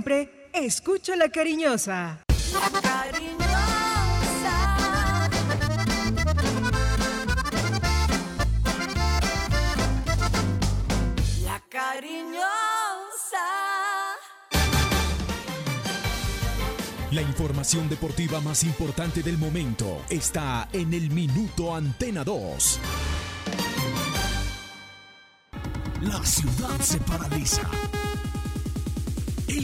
siempre, escucho la cariñosa. La cariñosa. La cariñosa. La información deportiva más importante del momento está en el Minuto Antena 2. La ciudad se paraliza.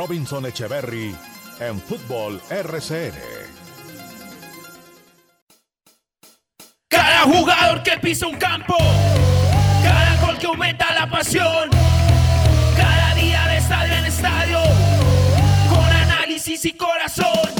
Robinson Echeverry en Fútbol RCN. Cada jugador que pisa un campo, cada gol que aumenta la pasión, cada día de estadio en estadio, con análisis y corazón.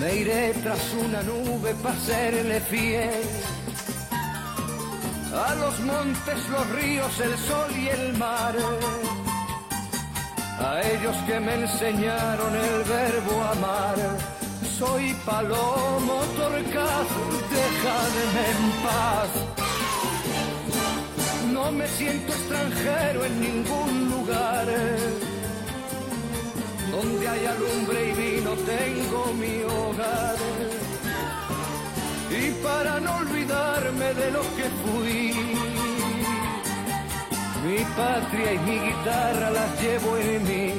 Me iré tras una nube para serle fiel. A los montes, los ríos, el sol y el mar. A ellos que me enseñaron el verbo amar. Soy palomo torcaz, déjame en paz no me siento extranjero en ningún lugar. Donde haya lumbre y vino tengo mi hogar. Y para no olvidarme de lo que fui, mi patria y mi guitarra las llevo en mí.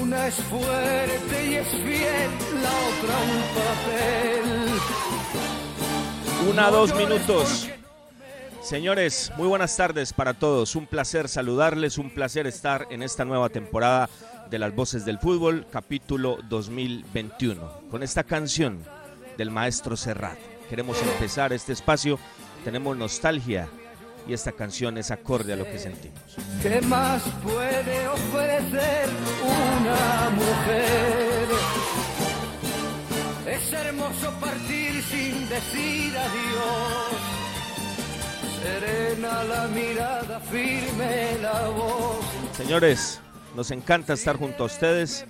Una es fuerte y es fiel, la otra un papel. Una, dos minutos. Señores, muy buenas tardes para todos. Un placer saludarles, un placer estar en esta nueva temporada de las Voces del Fútbol, capítulo 2021, con esta canción del maestro Serrat. Queremos empezar este espacio, tenemos nostalgia y esta canción es acorde a lo que sentimos. ¿Qué más puede ofrecer una mujer? Es hermoso partir sin decir adiós serena la mirada, firme la voz. Señores, nos encanta estar junto a ustedes,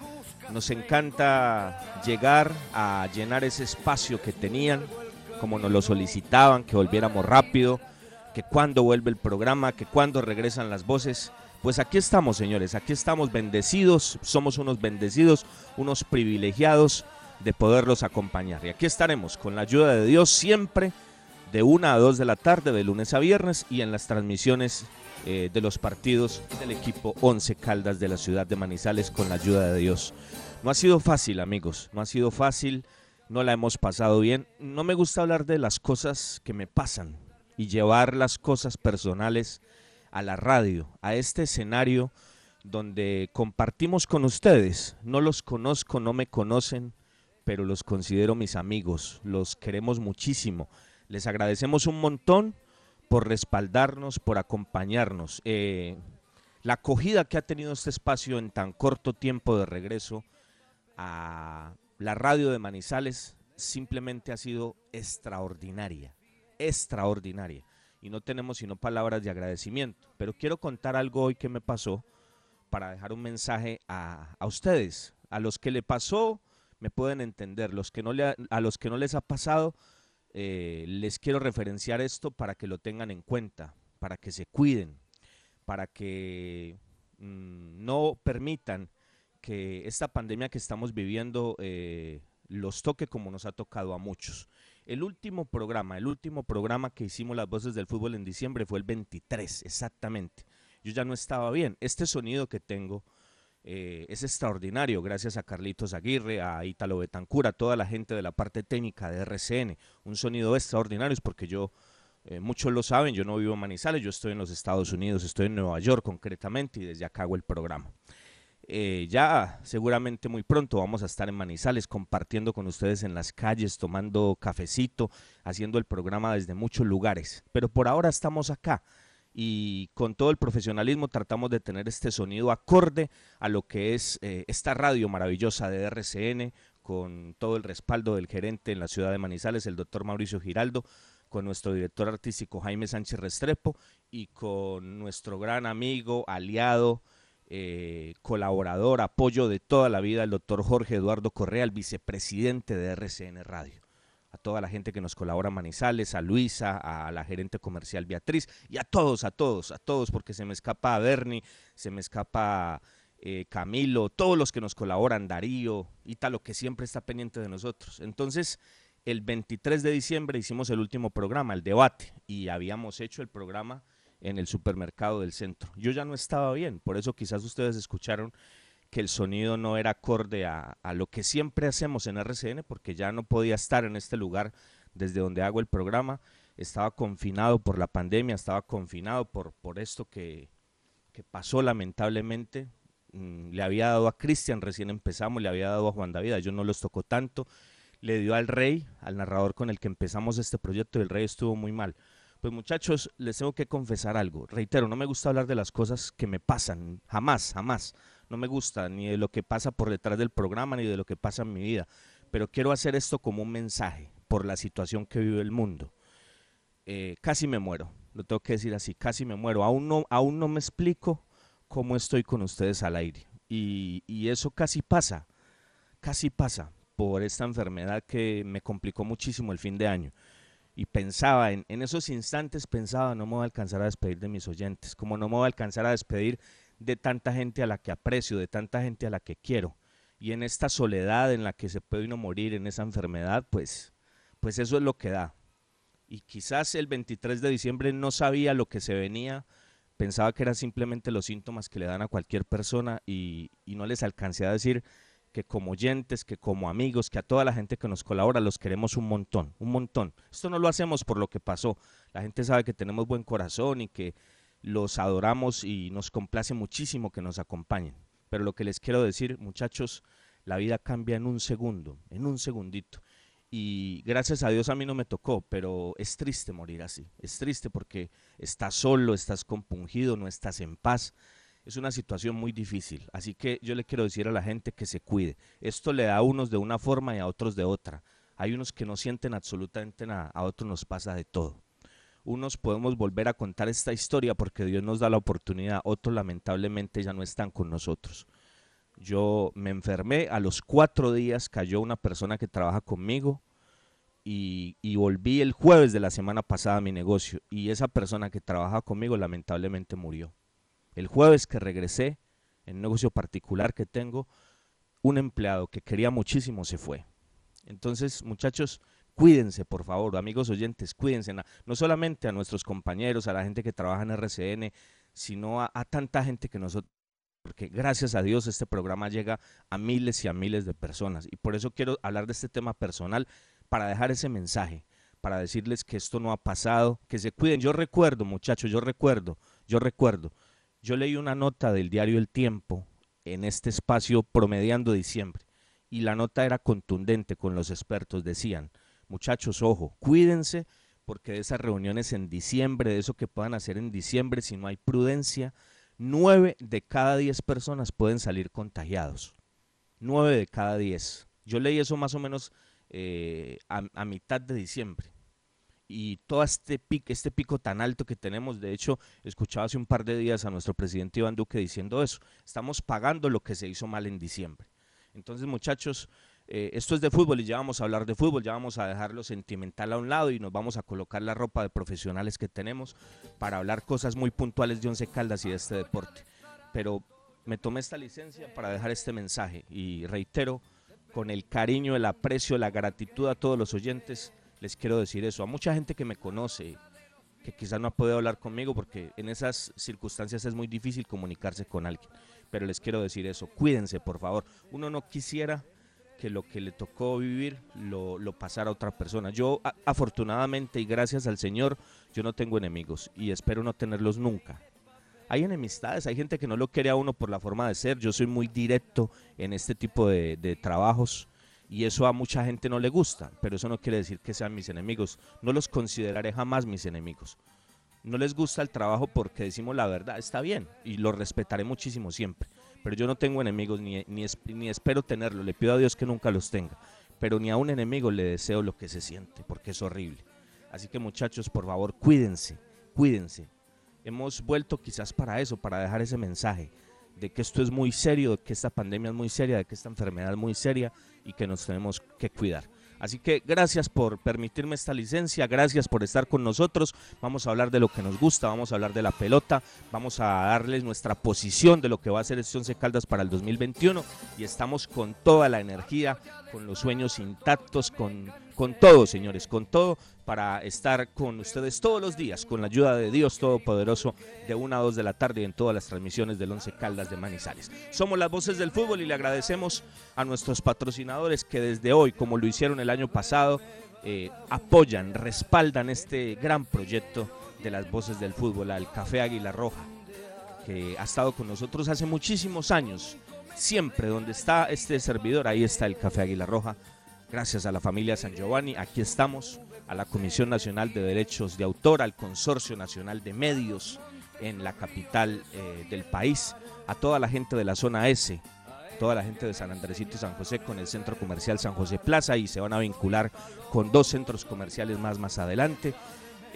nos encanta llegar a llenar ese espacio que tenían, como nos lo solicitaban, que volviéramos rápido, que cuando vuelve el programa, que cuando regresan las voces. Pues aquí estamos, señores, aquí estamos bendecidos, somos unos bendecidos, unos privilegiados de poderlos acompañar. Y aquí estaremos con la ayuda de Dios siempre de 1 a 2 de la tarde, de lunes a viernes, y en las transmisiones eh, de los partidos del equipo 11 Caldas de la ciudad de Manizales con la ayuda de Dios. No ha sido fácil, amigos, no ha sido fácil, no la hemos pasado bien. No me gusta hablar de las cosas que me pasan y llevar las cosas personales a la radio, a este escenario donde compartimos con ustedes. No los conozco, no me conocen, pero los considero mis amigos, los queremos muchísimo les agradecemos un montón por respaldarnos, por acompañarnos. Eh, la acogida que ha tenido este espacio en tan corto tiempo de regreso a la radio de Manizales simplemente ha sido extraordinaria, extraordinaria. Y no tenemos sino palabras de agradecimiento. Pero quiero contar algo hoy que me pasó para dejar un mensaje a, a ustedes, a los que le pasó me pueden entender. Los que no le a los que no les ha pasado, eh, les quiero referenciar esto para que lo tengan en cuenta, para que se cuiden, para que mm, no permitan que esta pandemia que estamos viviendo eh, los toque como nos ha tocado a muchos. El último programa, el último programa que hicimos las voces del fútbol en diciembre fue el 23, exactamente. Yo ya no estaba bien. Este sonido que tengo eh, es extraordinario, gracias a Carlitos Aguirre, a Ítalo Betancura, a toda la gente de la parte técnica de RCN. Un sonido extraordinario, es porque yo, eh, muchos lo saben, yo no vivo en Manizales, yo estoy en los Estados Unidos, estoy en Nueva York concretamente y desde acá hago el programa. Eh, ya seguramente muy pronto vamos a estar en Manizales compartiendo con ustedes en las calles, tomando cafecito, haciendo el programa desde muchos lugares. Pero por ahora estamos acá y con todo el profesionalismo tratamos de tener este sonido acorde a lo que es eh, esta radio maravillosa de RCN, con todo el respaldo del gerente en la ciudad de Manizales, el doctor Mauricio Giraldo, con nuestro director artístico Jaime Sánchez Restrepo y con nuestro gran amigo, aliado, eh, colaborador, apoyo de toda la vida, el doctor Jorge Eduardo Correa, el vicepresidente de RCN Radio a toda la gente que nos colabora Manizales, a Luisa, a la gerente comercial Beatriz y a todos, a todos, a todos, porque se me escapa Bernie, se me escapa eh, Camilo, todos los que nos colaboran, Darío, y tal, lo que siempre está pendiente de nosotros. Entonces, el 23 de diciembre hicimos el último programa, el debate, y habíamos hecho el programa en el supermercado del centro. Yo ya no estaba bien, por eso quizás ustedes escucharon que el sonido no era acorde a, lo que siempre hacemos en RCN, porque ya no podía estar en este lugar desde donde hago el programa. Estaba confinado por la pandemia, estaba confinado por, por esto que, que pasó lamentablemente. Mm, le había dado a Cristian, recién empezamos, le había dado a Juan David, yo no los tocó tanto. Le dio al rey, al narrador con el que empezamos este proyecto, y el rey estuvo muy mal. Pues muchachos, les tengo que confesar algo. Reitero, no me gusta hablar de las cosas que me pasan, jamás, jamás no me gusta ni de lo que pasa por detrás del programa ni de lo que pasa en mi vida, pero quiero hacer esto como un mensaje por la situación que vive el mundo. Eh, casi me muero, lo tengo que decir así, casi me muero. Aún no, aún no me explico cómo estoy con ustedes al aire. Y, y eso casi pasa, casi pasa por esta enfermedad que me complicó muchísimo el fin de año. Y pensaba, en, en esos instantes pensaba, no me voy a alcanzar a despedir de mis oyentes, como no me voy a alcanzar a despedir de tanta gente a la que aprecio, de tanta gente a la que quiero. Y en esta soledad en la que se puede uno morir, en esa enfermedad, pues, pues eso es lo que da. Y quizás el 23 de diciembre no sabía lo que se venía, pensaba que eran simplemente los síntomas que le dan a cualquier persona y, y no les alcancé a decir que como oyentes, que como amigos, que a toda la gente que nos colabora los queremos un montón, un montón. Esto no lo hacemos por lo que pasó. La gente sabe que tenemos buen corazón y que los adoramos y nos complace muchísimo que nos acompañen. Pero lo que les quiero decir, muchachos, la vida cambia en un segundo, en un segundito. Y gracias a Dios a mí no me tocó, pero es triste morir así. Es triste porque estás solo, estás compungido, no estás en paz. Es una situación muy difícil. Así que yo le quiero decir a la gente que se cuide. Esto le da a unos de una forma y a otros de otra. Hay unos que no sienten absolutamente nada, a otros nos pasa de todo unos podemos volver a contar esta historia porque Dios nos da la oportunidad, otros lamentablemente ya no están con nosotros. Yo me enfermé, a los cuatro días cayó una persona que trabaja conmigo y, volví el jueves de la semana pasada a mi negocio y esa persona que trabaja conmigo lamentablemente murió. El jueves que regresé, en un negocio particular que tengo, un empleado que quería muchísimo se fue. Entonces, muchachos, Cuídense, por favor, amigos oyentes, cuídense. No solamente a nuestros compañeros, a la gente que trabaja en RCN, sino a, tanta gente que nosotros porque gracias a Dios este programa llega a miles y a miles de personas. Y por eso quiero hablar de este tema personal, para dejar ese mensaje, para decirles que esto no ha pasado, que se cuiden. Yo recuerdo, muchachos, yo recuerdo, yo recuerdo, yo leí una nota del diario El Tiempo en este espacio promediando diciembre, y la nota era contundente con los expertos, decían, Muchachos, ojo, cuídense porque de esas reuniones en diciembre, de eso que puedan hacer en diciembre, si no hay prudencia, nueve de cada diez personas pueden salir contagiados. Nueve de cada diez. Yo leí eso más o menos eh, a, mitad de diciembre. Y todo este pico, este pico tan alto que tenemos, de hecho, escuchaba hace un par de días a nuestro presidente Iván Duque diciendo eso. Estamos pagando lo que se hizo mal en diciembre. Entonces, muchachos, eh, esto es de fútbol y ya vamos a hablar de fútbol, ya vamos a dejar lo sentimental a un lado y nos vamos a colocar la ropa de profesionales que tenemos para hablar cosas muy puntuales de Once Caldas y de este deporte. Pero me tomé esta licencia para dejar este mensaje y reitero, con el cariño, el aprecio, la gratitud a todos los oyentes, les quiero decir eso. A mucha gente que me conoce, que quizás no ha podido hablar conmigo porque en esas circunstancias es muy difícil comunicarse con alguien. Pero les quiero decir eso, cuídense por favor. Uno no quisiera que lo que le tocó vivir lo, lo pasara a otra persona. Yo afortunadamente y gracias al Señor, yo no tengo enemigos y espero no tenerlos nunca. Hay enemistades, hay gente que no lo quiere a uno por la forma de ser. Yo soy muy directo en este tipo de, de trabajos y eso a mucha gente no le gusta, pero eso no quiere decir que sean mis enemigos. No los consideraré jamás mis enemigos. No les gusta el trabajo porque decimos la verdad, está bien y lo respetaré muchísimo siempre pero yo no tengo enemigos ni, ni, espero tenerlo. Le pido a Dios que nunca los tenga, pero ni a un enemigo le deseo lo que se siente, porque es horrible. Así que muchachos, por favor, cuídense, cuídense. Hemos vuelto quizás para eso, para dejar ese mensaje de que esto es muy serio, de que esta pandemia es muy seria, de que esta enfermedad es muy seria y que nos tenemos que cuidar. Así que gracias por permitirme esta licencia, gracias por estar con nosotros. Vamos a hablar de lo que nos gusta, vamos a hablar de la pelota, vamos a darles nuestra posición de lo que va a ser este Once Caldas para el 2021 y estamos con toda la energía, con los sueños intactos, con, con todo, señores, con todo para estar con ustedes todos los días, con la ayuda de Dios Todopoderoso, de 1 a 2 de la tarde en todas las transmisiones del Once Caldas de Manizales. Somos las voces del fútbol y le agradecemos a nuestros patrocinadores que desde hoy, como lo hicieron el año pasado, eh, apoyan, respaldan este gran proyecto de las voces del fútbol, al Café Águila Roja, que ha estado con nosotros hace muchísimos años. Siempre donde está este servidor, ahí está el Café Águila Roja. Gracias a la familia San Giovanni, aquí estamos a la Comisión Nacional de Derechos de Autor, al Consorcio Nacional de Medios en la capital eh, del país, a toda la gente de la zona S, toda la gente de San Andresito y San José con el Centro Comercial San José Plaza y se van a vincular con dos centros comerciales más más adelante.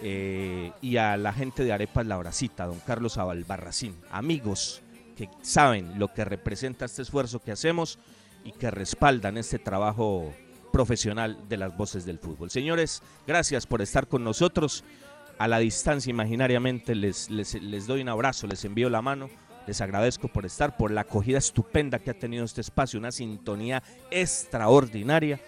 Eh, y a la gente de Arepas La Horacita, don Carlos Abalbarracín, amigos que saben lo que representa este esfuerzo que hacemos y que respaldan este trabajo profesional de las voces del fútbol. Señores, gracias por estar con nosotros. A la distancia imaginariamente les, les, doy un abrazo, les envío la mano. Les agradezco por estar, por la acogida estupenda que ha tenido este espacio, una sintonía extraordinaria.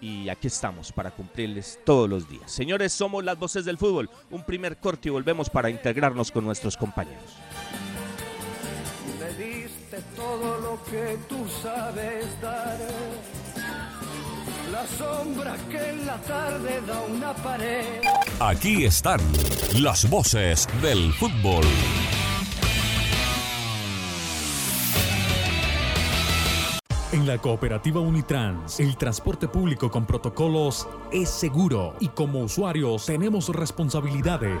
Y aquí estamos para cumplirles todos los días. Señores, somos las voces del fútbol. Un primer corte y volvemos para integrarnos con nuestros compañeros. Me diste todo lo que tú sabes dar la sombra que en la tarde da una pared. Aquí están las voces del fútbol. En la cooperativa Unitrans, el transporte público con protocolos es seguro y como usuarios tenemos responsabilidades.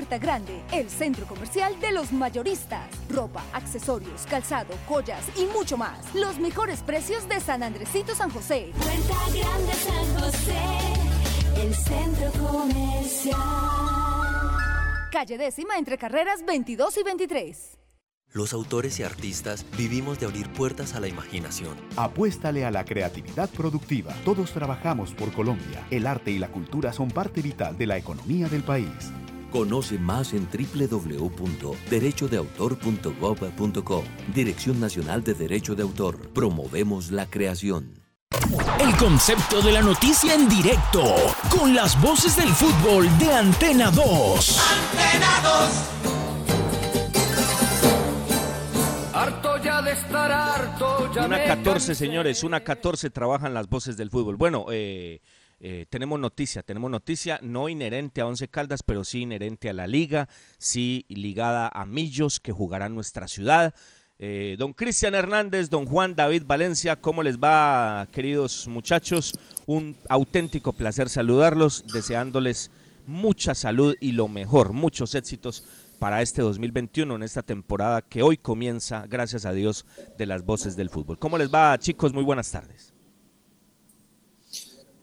Puerta Grande, el centro comercial de los mayoristas. Ropa, accesorios, calzado, joyas y mucho más. Los mejores precios de San Andresito San José. Puerta Grande San José, el centro comercial. Calle décima entre carreras 22 y 23. Los autores y artistas vivimos de abrir puertas a la imaginación. Apuéstale a la creatividad productiva. Todos trabajamos por Colombia. El arte y la cultura son parte vital de la economía del país. Conoce más en www.derechodeautor.gov.co. Dirección Nacional de Derecho de Autor. Promovemos la creación. El concepto de la noticia en directo, con las voces del fútbol de Antena 2. Antena 2. Harto ya de estar harto, ya de Una 14, señores, una 14 trabajan las voces del fútbol. Bueno, eh eh, tenemos noticia, tenemos noticia no inherente a Once Caldas, pero sí inherente a la liga, sí ligada a Millos que jugará nuestra ciudad. Eh, don Cristian Hernández, don Juan David Valencia, ¿cómo les va, queridos muchachos? Un auténtico placer saludarlos, deseándoles mucha salud y lo mejor, muchos éxitos para este 2021 en esta temporada que hoy comienza, gracias a Dios, de las voces del fútbol. ¿Cómo les va, chicos? Muy buenas tardes.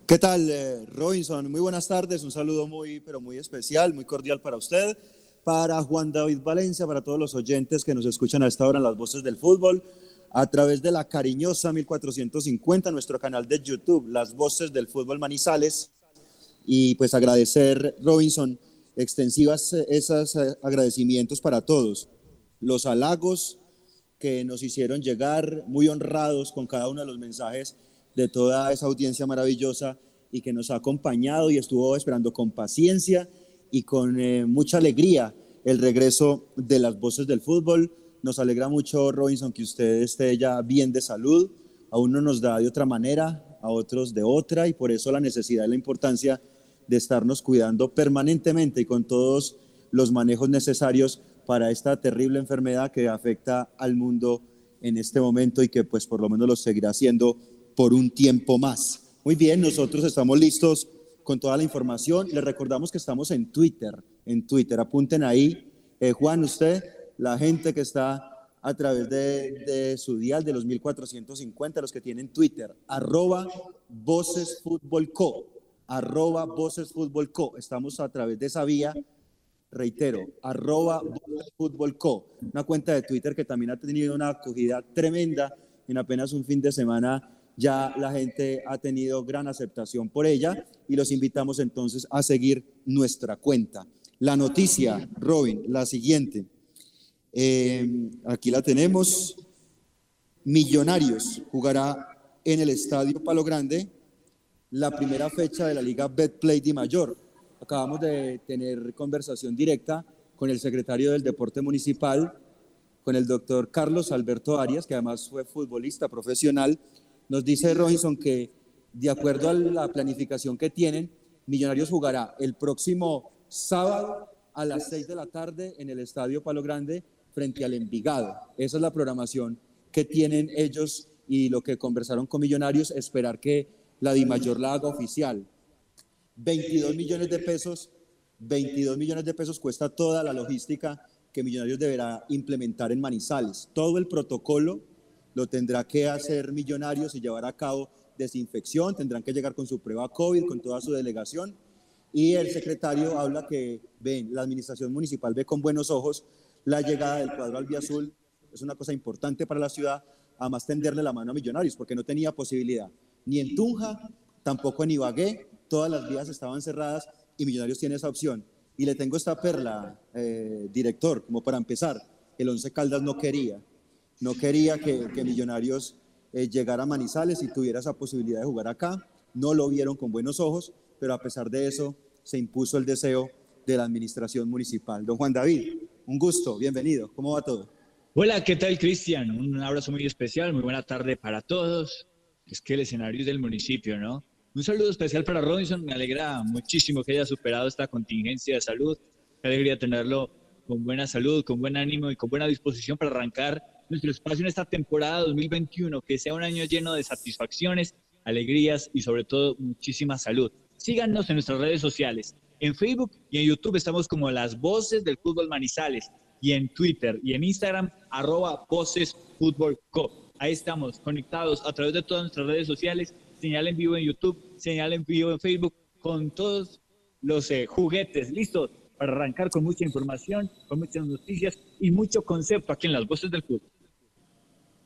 ¿Qué tal, eh, Robinson? Muy buenas tardes, un saludo muy, pero muy especial, muy cordial para usted, para Juan David Valencia, para todos los oyentes que nos escuchan a esta hora en las voces del fútbol, a través de la cariñosa 1450, nuestro canal de YouTube, Las Voces del Fútbol Manizales, y pues agradecer, Robinson, extensivas eh, esos eh, agradecimientos para todos, los halagos que nos hicieron llegar, muy honrados con cada uno de los mensajes de toda esa audiencia maravillosa y que nos ha acompañado y estuvo esperando con paciencia y con eh, mucha alegría el regreso de las voces del fútbol. Nos alegra mucho, Robinson, que usted esté ya bien de salud. A uno nos da de otra manera, a otros de otra, y por eso la necesidad y la importancia de estarnos cuidando permanentemente y con todos los manejos necesarios para esta terrible enfermedad que afecta al mundo en este momento y que pues por lo menos lo seguirá haciendo por un tiempo más. Muy bien, nosotros estamos listos con toda la información. Les recordamos que estamos en Twitter, en Twitter, apunten ahí. Eh, Juan, usted, la gente que está a través de, su dial de los 1450, los que tienen Twitter, arroba Voces Fútbol Co, arroba Voces Fútbol Co. Estamos a través de esa vía, reitero, arroba Fútbol Co, una cuenta de Twitter que también ha tenido una acogida tremenda en apenas un fin de semana ya la gente ha tenido gran aceptación por ella y los invitamos entonces a seguir nuestra cuenta. La noticia, Robin, la siguiente. Eh, aquí la tenemos. Millonarios jugará en el Estadio Palo Grande la primera fecha de la Liga Betplay de Mayor. Acabamos de tener conversación directa con el secretario del Deporte Municipal, con el doctor Carlos Alberto Arias, que además fue futbolista profesional nos dice Robinson que de acuerdo a la planificación que tienen, Millonarios jugará el próximo sábado a las 6 de la tarde en el Estadio Palo Grande frente al Envigado. Esa es la programación que tienen ellos y lo que conversaron con Millonarios, esperar que la DIMAYOR la haga oficial. 22 millones de pesos, 22 millones de pesos cuesta toda la logística que Millonarios deberá implementar en Manizales. Todo el protocolo lo tendrá que hacer Millonarios y llevar a cabo desinfección, tendrán que llegar con su prueba COVID, con toda su delegación. Y el secretario habla que ven, la administración municipal ve con buenos ojos la llegada del cuadro albiazul, es una cosa importante para la ciudad, además tenderle la mano a Millonarios, porque no tenía posibilidad ni en Tunja, tampoco en Ibagué, todas las vías estaban cerradas y Millonarios tiene esa opción. Y le tengo esta perla, eh, director, como para empezar, el Once Caldas no quería, no quería que, Millonarios eh, llegara a Manizales y tuviera esa posibilidad de jugar acá. No lo vieron con buenos ojos, pero a pesar de eso se impuso el deseo de la administración municipal. Don Juan David, un gusto, bienvenido. ¿Cómo va todo? Hola, ¿qué tal Cristian? Un abrazo muy especial, muy buena tarde para todos. Es que el escenario es del municipio, ¿no? Un saludo especial para Robinson, me alegra muchísimo que haya superado esta contingencia de salud. Qué alegría tenerlo con buena salud, con buen ánimo y con buena disposición para arrancar nuestro espacio en esta temporada 2021, que sea un año lleno de satisfacciones, alegrías y sobre todo muchísima salud. Síganos en nuestras redes sociales. En Facebook y en YouTube estamos como las voces del fútbol Manizales y en Twitter y en Instagram arroba voces fútbol co. Ahí estamos conectados a través de todas nuestras redes sociales, señal en vivo en YouTube, señal en vivo en Facebook, con todos los eh, juguetes listos para arrancar con mucha información, con muchas noticias y mucho concepto aquí en las voces del fútbol.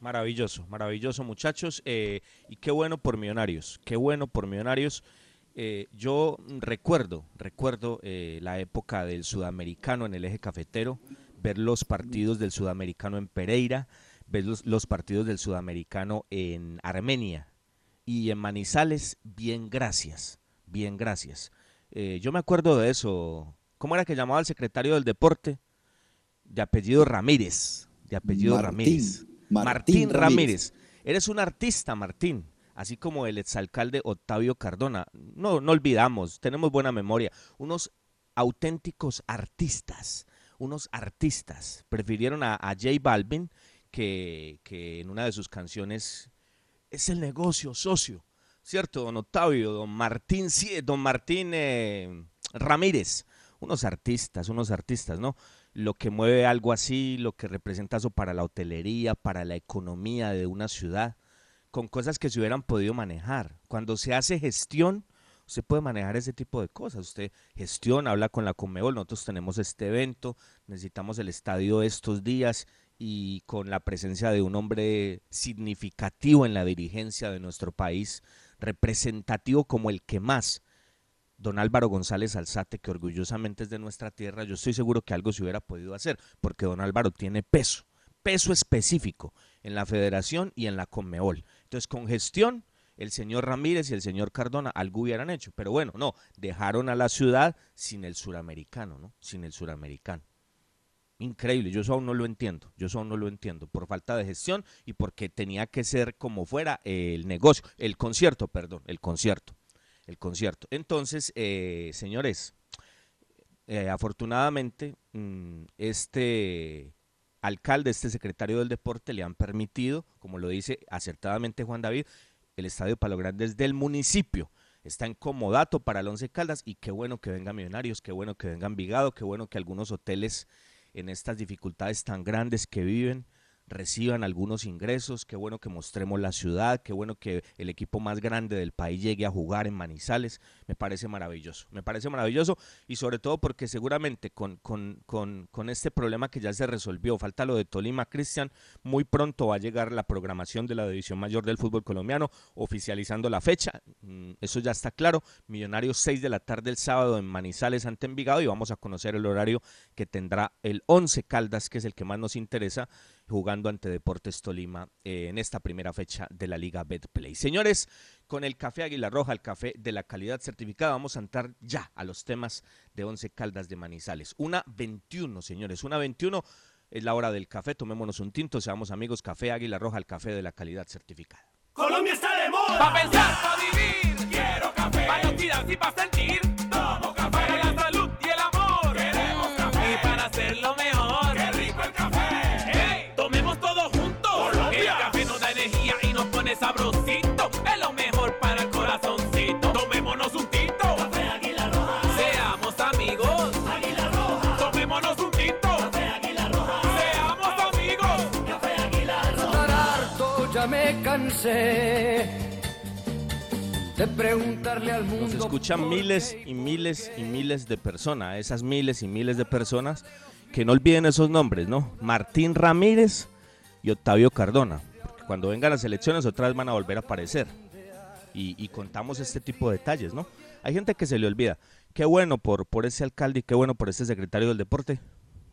Maravilloso, maravilloso muchachos. Eh, y qué bueno por Millonarios, qué bueno por Millonarios. Eh, yo recuerdo, recuerdo eh, la época del sudamericano en el eje cafetero, ver los partidos del sudamericano en Pereira, ver los, partidos del sudamericano en Armenia y en Manizales, bien gracias, bien gracias. yo me acuerdo de eso. ¿Cómo era que llamaba el secretario del deporte? De apellido Ramírez, de apellido Ramírez Martín, Ramírez. Eres un artista, Martín, así como el exalcalde Octavio Cardona. No, no olvidamos, tenemos buena memoria. Unos auténticos artistas, unos artistas. Prefirieron a, a J Balvin que, que en una de sus canciones es el negocio, socio. ¿Cierto, don Octavio? Don Martín, don Martín eh, Ramírez. Unos artistas, unos artistas, ¿no? Lo que mueve algo así, lo que representa eso para la hotelería, para la economía de una ciudad, con cosas que se hubieran podido manejar. Cuando se hace gestión, usted puede manejar ese tipo de cosas. Usted gestiona, habla con la Conmebol, nosotros tenemos este evento, necesitamos el estadio estos días y con la presencia de un hombre significativo en la dirigencia de nuestro país, representativo como el que más, don Álvaro González Alzate, que orgullosamente es de nuestra tierra, yo estoy seguro que algo se hubiera podido hacer, porque don Álvaro tiene peso, peso específico en la federación y en la Conmebol. Entonces, con gestión, el señor Ramírez y el señor Cardona algo hubieran hecho, pero bueno, no, dejaron a la ciudad sin el suramericano, ¿no? Sin el suramericano. Increíble, yo eso aún no lo entiendo, yo aún no lo entiendo, por falta de gestión y porque tenía que ser como fuera el negocio, el concierto, perdón, el concierto, el concierto. Entonces, eh, señores, eh, afortunadamente, mm, este alcalde, este secretario del deporte le han permitido, como lo dice acertadamente Juan David, el Estadio Palo Grande es del municipio. Está en comodato para el Once Caldas y qué bueno que vengan Millonarios, qué bueno que vengan Vigado, qué bueno que algunos hoteles en estas dificultades tan grandes que viven reciban algunos ingresos, qué bueno que mostremos la ciudad, qué bueno que el equipo más grande del país llegue a jugar en Manizales, me parece maravilloso, me parece maravilloso y sobre todo porque seguramente con, con, con, con este problema que ya se resolvió, falta lo de Tolima, Cristian, muy pronto va a llegar la programación de la División Mayor del Fútbol Colombiano, oficializando la fecha, mm, eso ya está claro, Millonarios 6 de la tarde el sábado en Manizales ante Envigado y vamos a conocer el horario que tendrá el 11 Caldas, que es el que más nos interesa, jugando ante Deportes Tolima eh, en esta primera fecha de la Liga Betplay. Señores, con el café Águila Roja, el café de la calidad certificada, vamos a entrar ya a los temas de Once Caldas de Manizales. Una 21, señores, una 21 es la hora del café, tomémonos un tinto, seamos amigos, café Águila Roja, el café de la calidad certificada. Colombia está de moda. Pa' pensar, pa' vivir. Quiero café. Pa' y pa' sentir. Sabrosito, es lo mejor para el corazoncito. Tomémonos un tinto. Café Águila Roja. Seamos amigos. Águila Roja. Tomémonos un tinto. Café Águila Roja. Seamos amigos. Café Águila Roja. harto, ya me cansé. De preguntarle al mundo. Nos escuchan miles y miles y miles de personas, esas miles y miles de personas que no olviden esos nombres, ¿no? Martín Ramírez y Octavio Cardona cuando vengan las elecciones otra vez van a volver a aparecer. Y, contamos este tipo de detalles, ¿no? Hay gente que se le olvida. Qué bueno por, por ese alcalde y qué bueno por ese secretario del deporte.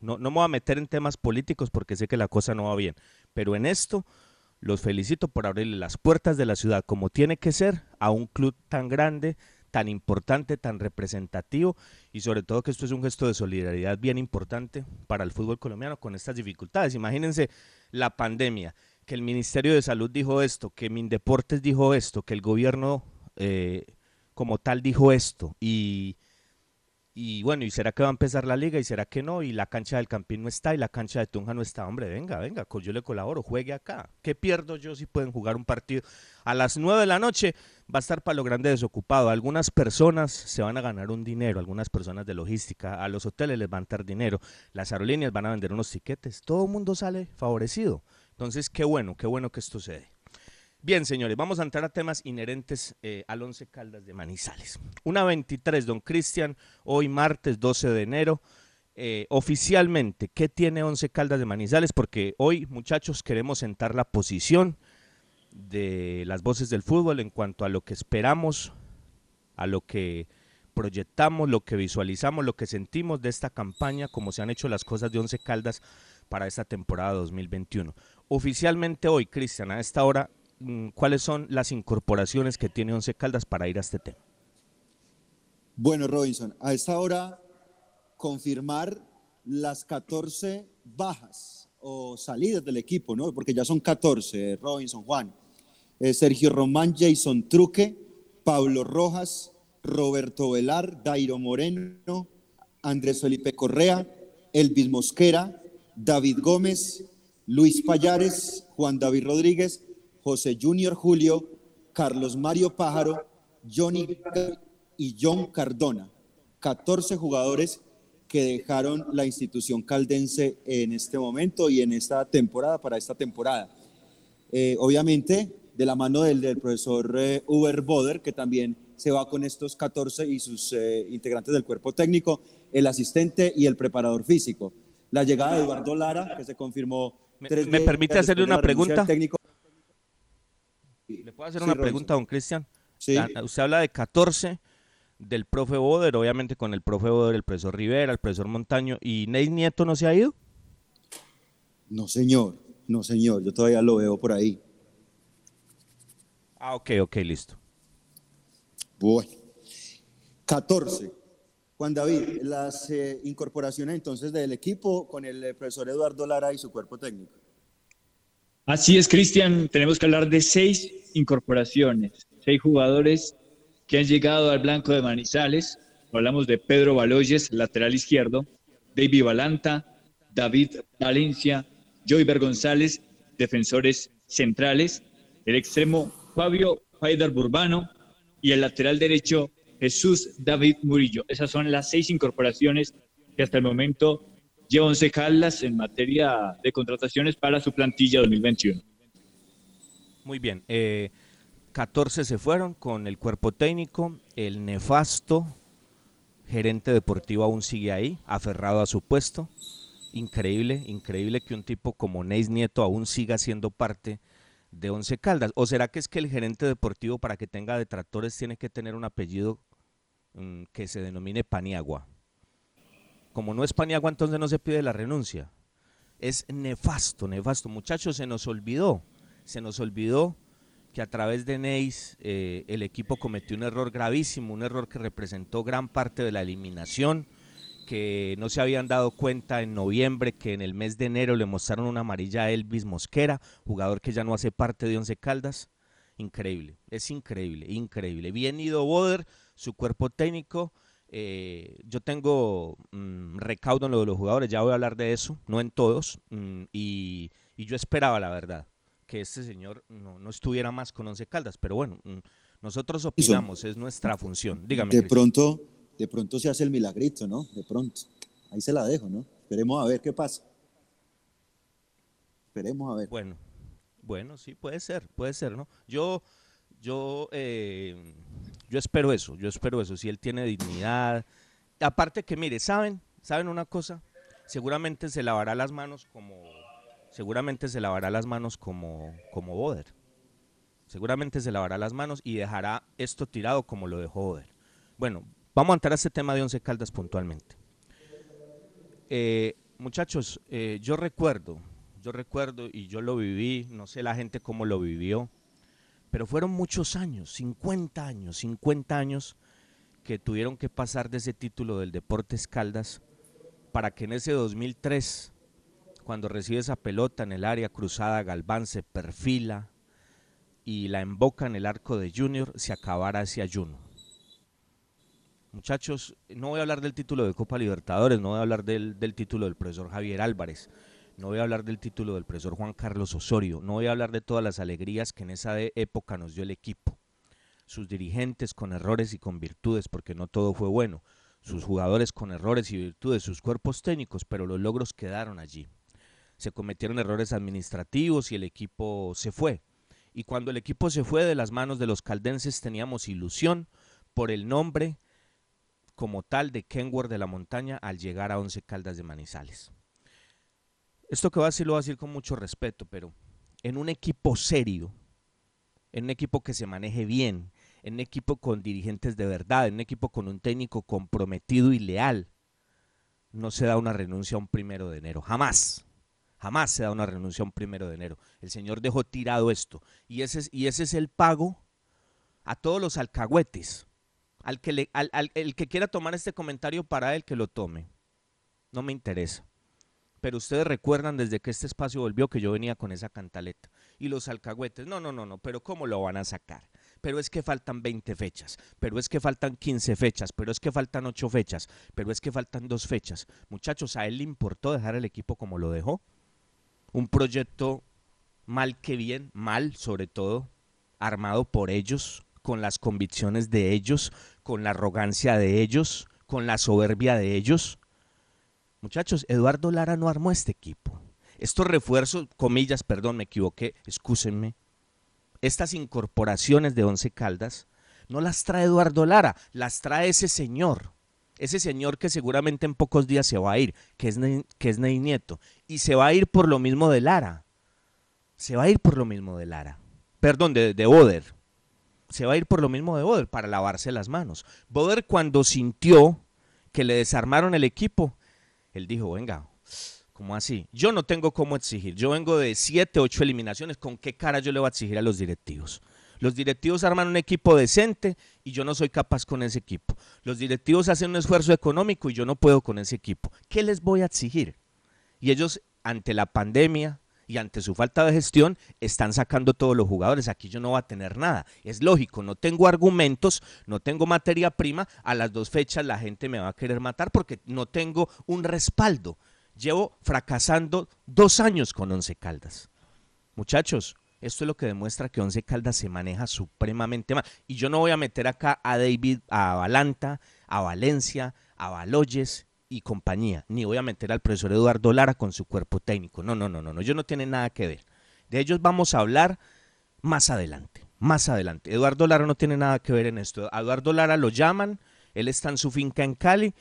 No, no me voy a meter en temas políticos porque sé que la cosa no va bien. Pero en esto los felicito por abrirle las puertas de la ciudad como tiene que ser a un club tan grande, tan importante, tan representativo y sobre todo que esto es un gesto de solidaridad bien importante para el fútbol colombiano con estas dificultades. Imagínense la pandemia, que el Ministerio de Salud dijo esto, que Mindeportes dijo esto, que el gobierno eh, como tal dijo esto. Y, y bueno, ¿y será que va a empezar la liga? ¿Y será que no? Y la cancha del Campín no está y la cancha de Tunja no está. Hombre, venga, venga, yo le colaboro, juegue acá. ¿Qué pierdo yo si pueden jugar un partido? A las nueve de la noche va a estar para lo grande desocupado. Algunas personas se van a ganar un dinero, algunas personas de logística, a los hoteles les van a dar dinero, las aerolíneas van a vender unos tiquetes, todo el mundo sale favorecido. Entonces, qué bueno, qué bueno que esto se dé. Bien, señores, vamos a entrar a temas inherentes eh, al Once Caldas de Manizales. Una 23, don Cristian, hoy martes 12 de enero. Eh, oficialmente, ¿qué tiene Once Caldas de Manizales? Porque hoy, muchachos, queremos sentar la posición de las voces del fútbol en cuanto a lo que esperamos, a lo que proyectamos, lo que visualizamos, lo que sentimos de esta campaña, como se han hecho las cosas de Once Caldas para esta temporada 2021. Oficialmente hoy, Cristian, a esta hora, mm, ¿cuáles son las incorporaciones que tiene Once Caldas para ir a este tema? Bueno, Robinson, a esta hora confirmar las 14 bajas o salidas del equipo, ¿no? Porque ya son 14, Robinson Juan. Eh, Sergio Román, Jason Truque, Pablo Rojas, Roberto Velar, Dairo Moreno, Andrés Felipe Correa, Elvis Mosquera, David Gómez, Luis Payares, Juan David Rodríguez, José Junior Julio, Carlos Mario Pájaro, Johnny y John Cardona. 14 jugadores que dejaron la institución caldense en este momento y en esta temporada, para esta temporada. Eh, obviamente, de la mano del, profesor eh, Boder, que también se va con estos 14 y sus eh, integrantes del cuerpo técnico, el asistente y el preparador físico. La llegada de Eduardo Lara, que se confirmó. ¿Me, ¿me permite hacerle una pregunta? ¿Le puedo hacer una pregunta, don Cristian? Sí. Usted habla de 14 del profe Boder, obviamente con el profe Boder, el profesor Rivera, el profesor Montaño, ¿y Ney Nieto no se ha ido? No, señor, no, señor, yo todavía lo veo por ahí. Ah, ok, ok, listo. Bueno, 14. Juan David, las eh, incorporaciones entonces del equipo con el eh, profesor Eduardo Lara y su cuerpo técnico. Así es, Cristian, tenemos que hablar de seis incorporaciones, seis jugadores que han llegado al blanco de Manizales. Hablamos de Pedro Baloyes, lateral izquierdo, David Balanta, David Valencia, Joyver González, defensores centrales, el extremo Fabio Faidar Burbano y el lateral derecho Jesús David Murillo. Esas son las seis incorporaciones que hasta el momento lleva Once Caldas en materia de contrataciones para su plantilla 2021. Muy bien. Eh, 14 se fueron con el cuerpo técnico, el nefasto gerente deportivo aún sigue ahí, aferrado a su puesto. Increíble, increíble que un tipo como Neis Nieto aún siga siendo parte de Once Caldas. ¿O será que es que el gerente deportivo para que tenga detractores tiene que tener un apellido mm, que se denomine Paniagua? Como no es Paniagua, entonces no se pide la renuncia. Es nefasto, nefasto. Muchachos, se nos olvidó, se nos olvidó que a través de Neis eh, el equipo cometió un error gravísimo, un error que representó gran parte de la eliminación, que no se habían dado cuenta en noviembre que en el mes de enero le mostraron una amarilla a Elvis Mosquera, jugador que ya no hace parte de Once Caldas. Increíble, es increíble, increíble. Bien ido Boder, su cuerpo técnico. Eh, yo tengo mm, recaudo en lo de los jugadores, ya voy a hablar de eso, no en todos, mm, y yo esperaba la verdad que este señor no, estuviera más con Once Caldas, pero bueno, mm, nosotros opinamos, es nuestra función. Dígame. De pronto, de pronto se hace el milagrito, ¿no? De pronto. Ahí se la dejo, ¿no? Esperemos a ver qué pasa. Esperemos a ver. Bueno, bueno, sí, puede ser, puede ser, ¿no? Yo, yo, eh, yo espero eso, yo espero eso. Si él tiene dignidad, aparte que, mire, saben, saben una cosa, seguramente se lavará las manos como seguramente se lavará las manos como, como Boder. Seguramente se lavará las manos y dejará esto tirado como lo dejó Boder. Bueno, vamos a entrar a este tema de Once Caldas puntualmente. Eh, muchachos, eh, yo recuerdo, yo recuerdo y yo lo viví, no sé la gente cómo lo vivió, pero fueron muchos años, 50 años, 50 años que tuvieron que pasar de ese título del Deportes Caldas para que en ese 2003 cuando recibe esa pelota en el área cruzada, Galván se perfila y la emboca en el arco de Junior, se acabara ese ayuno. Muchachos, no voy a hablar del título de Copa Libertadores, no voy a hablar del, del título del profesor Javier Álvarez, no voy a hablar del título del profesor Juan Carlos Osorio, no voy a hablar de todas las alegrías que en esa época nos dio el equipo, sus dirigentes con errores y con virtudes, porque no todo fue bueno, sus jugadores con errores y virtudes, sus cuerpos técnicos, pero los logros quedaron allí se cometieron errores administrativos y el equipo se fue. Y cuando el equipo se fue de las manos de los caldenses teníamos ilusión por el nombre como tal de Kenworth de la Montaña al llegar a Once Caldas de Manizales. Esto que va a decir lo va a decir con mucho respeto, pero en un equipo serio, en un equipo que se maneje bien, en un equipo con dirigentes de verdad, en un equipo con un técnico comprometido y leal, no se da una renuncia un primero de enero, jamás. Jamás se da una renuncia un primero de enero. El Señor dejó tirado esto. Y ese es, y ese es el pago a todos los alcahuetes. Al que, le, al, el que quiera tomar este comentario para él, que lo tome. No me interesa. Pero ustedes recuerdan desde que este espacio volvió que yo venía con esa cantaleta. Y los alcahuetes, no, no, no, no, pero ¿cómo lo van a sacar? Pero es que faltan 20 fechas, pero es que faltan 15 fechas, pero es que faltan 8 fechas, pero es que faltan 2 fechas. Muchachos, ¿a él le importó dejar el equipo como lo dejó? Un proyecto mal que bien, mal sobre todo, armado por ellos, con las convicciones de ellos, con la arrogancia de ellos, con la soberbia de ellos. Muchachos, Eduardo Lara no armó este equipo. Estos refuerzos, comillas, perdón, me equivoqué, excúsenme. Estas incorporaciones de Once Caldas no las trae Eduardo Lara, las trae ese señor. Ese señor que seguramente en pocos días se va a ir, que es, que es Ney Nieto. Y se va a ir por lo mismo de Lara. Se va a ir por lo mismo de Lara. Perdón, de, de Boder. Se va a ir por lo mismo de Boder para lavarse las manos. Boder cuando sintió que le desarmaron el equipo, él dijo, venga, ¿cómo así? Yo no tengo cómo exigir. Yo vengo de siete, ocho eliminaciones. ¿Con qué cara yo le voy a exigir a los directivos? Los directivos arman un equipo decente y yo no soy capaz con ese equipo. Los directivos hacen un esfuerzo económico y yo no puedo con ese equipo. ¿Qué les voy a exigir? Y ellos, ante la pandemia y ante su falta de gestión, están sacando todos los jugadores. Aquí yo no voy a tener nada. Es lógico, no tengo argumentos, no tengo materia prima. A las dos fechas la gente me va a querer matar porque no tengo un respaldo. Llevo fracasando dos años con Once Caldas. Muchachos, esto es lo que demuestra que Once Caldas se maneja supremamente mal. Y yo no voy a meter acá a David, a Valanta, a Valencia, a Baloyes y compañía. Ni voy a meter al profesor Eduardo Lara con su cuerpo técnico. No, no, no, no, no. Ellos no tienen nada que ver. De ellos vamos a hablar más adelante. Más adelante. Eduardo Lara no tiene nada que ver en esto. A Eduardo Lara lo llaman. Él está en su finca en Cali,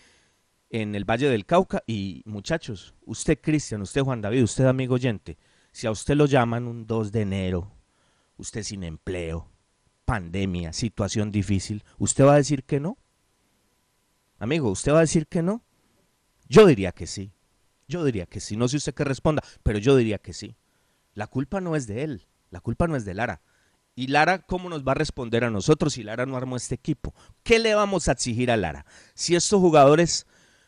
en el Valle del Cauca. Y muchachos, usted Cristian, usted Juan David, usted amigo oyente si a usted lo llaman un 2 de enero, usted sin empleo, pandemia, situación difícil, ¿usted va a decir que no? Amigo, ¿usted va a decir que no? Yo diría que sí. Yo diría que sí. No sé usted qué responda, pero yo diría que sí. La culpa no es de él, la culpa no es de Lara. ¿Y Lara cómo nos va a responder a nosotros si Lara no armó este equipo? ¿Qué le vamos a exigir a Lara? Si estos jugadores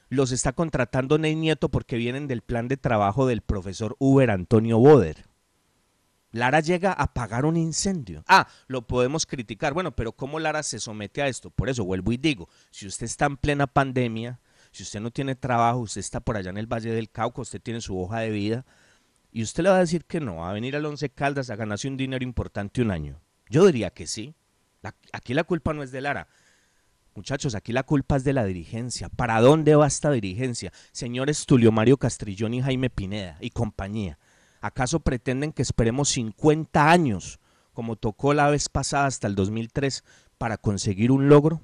los está contratando Ney Nieto porque vienen del plan de trabajo del profesor Uber Antonio Boder. Lara llega a apagar un incendio. Ah, lo podemos criticar. Bueno, pero ¿cómo Lara se somete a esto? Por eso vuelvo y digo, si usted está en plena pandemia, si usted no tiene trabajo, usted está por allá en el Valle del Cauca, usted tiene su hoja de vida, y usted le va a decir que no, va a venir al Once Caldas a ganarse un dinero importante un año. Yo diría que sí. aquí la culpa no es de Lara. Muchachos, aquí la culpa es de la dirigencia. ¿Para dónde va esta dirigencia? Señores Tulio Mario Castrillón y Jaime Pineda y compañía. ¿Acaso pretenden que esperemos 50 años, como tocó la vez pasada hasta el 2003, para conseguir un logro?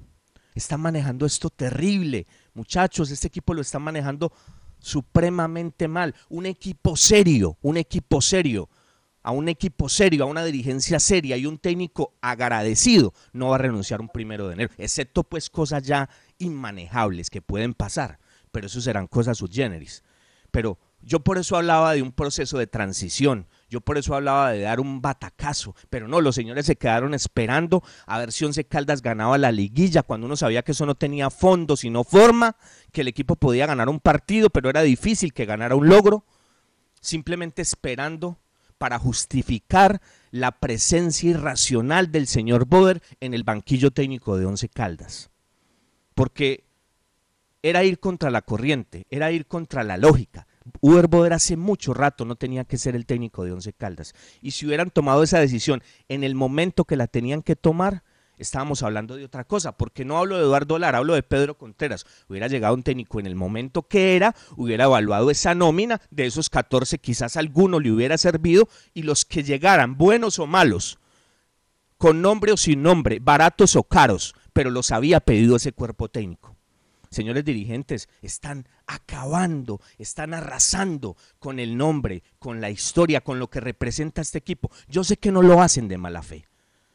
Están manejando esto terrible. Muchachos, este equipo lo está manejando supremamente mal. Un equipo serio, un equipo serio a un equipo serio, a una dirigencia seria y un técnico agradecido, no va a renunciar un primero de enero, excepto pues cosas ya inmanejables que pueden pasar, pero eso serán cosas subgéneris. Pero yo por eso hablaba de un proceso de transición, yo por eso hablaba de dar un batacazo, pero no, los señores se quedaron esperando a ver si Once Caldas ganaba la liguilla, cuando uno sabía que eso no tenía fondo, sino forma, que el equipo podía ganar un partido, pero era difícil que ganara un logro, simplemente esperando para justificar la presencia irracional del señor Boder en el banquillo técnico de Once Caldas. Porque era ir contra la corriente, era ir contra la lógica. Uber Boder hace mucho rato no tenía que ser el técnico de Once Caldas. Y si hubieran tomado esa decisión en el momento que la tenían que tomar, estábamos hablando de otra cosa, porque no hablo de Eduardo Lara, hablo de Pedro Contreras. Hubiera llegado un técnico en el momento que era, hubiera evaluado esa nómina, de esos 14 quizás alguno le hubiera servido, y los que llegaran, buenos o malos, con nombre o sin nombre, baratos o caros, pero los había pedido ese cuerpo técnico. Señores dirigentes, están acabando, están arrasando con el nombre, con la historia, con lo que representa este equipo. Yo sé que no lo hacen de mala fe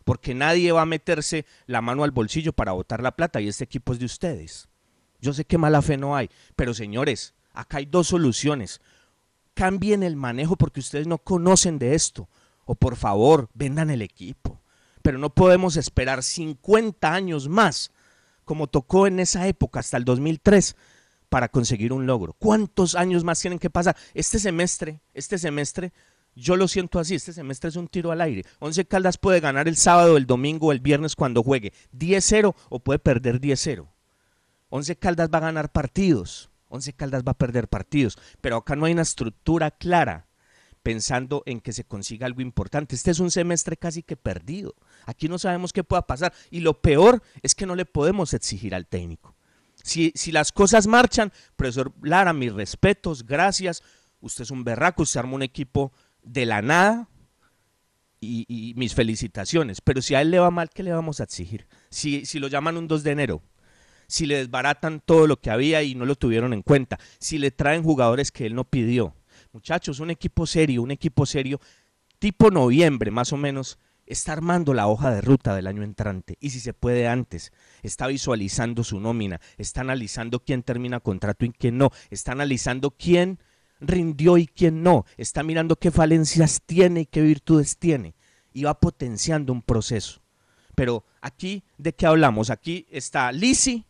porque nadie va a meterse la mano al bolsillo para botar la plata y este equipo es de ustedes. Yo sé que mala fe no hay, pero señores, acá hay dos soluciones. Cambien el manejo porque ustedes no conocen de esto. O por favor, vendan el equipo. Pero no podemos esperar 50 años más, como tocó en esa época, hasta el 2003, para conseguir un logro. ¿Cuántos años más tienen que pasar? Este semestre, este semestre, yo lo siento así, este semestre es un tiro al aire. Once Caldas puede ganar el sábado, el domingo el viernes cuando juegue 10-0 o puede perder 10-0. Once Caldas va a ganar partidos, Once Caldas va a perder partidos, pero acá no hay una estructura clara pensando en que se consiga algo importante. Este es un semestre casi que perdido. Aquí no sabemos qué pueda pasar. Y lo peor es que no le podemos exigir al técnico. Si, si las cosas marchan, profesor Lara, mis respetos, gracias. Usted es un berraco, usted arma un equipo de la nada y, mis felicitaciones. Pero si a él le va mal, ¿qué le vamos a exigir? Si, si lo llaman un 2 de enero, si le desbaratan todo lo que había y no lo tuvieron en cuenta, si le traen jugadores que él no pidió. Muchachos, un equipo serio, un equipo serio, tipo noviembre más o menos, está armando la hoja de ruta del año entrante y si se puede antes, está visualizando su nómina, está analizando quién termina contrato y quién no, está analizando quién rindió y quién no, está mirando qué falencias tiene y qué virtudes tiene y va potenciando un proceso. Pero aquí, ¿de qué hablamos? Aquí está Lisi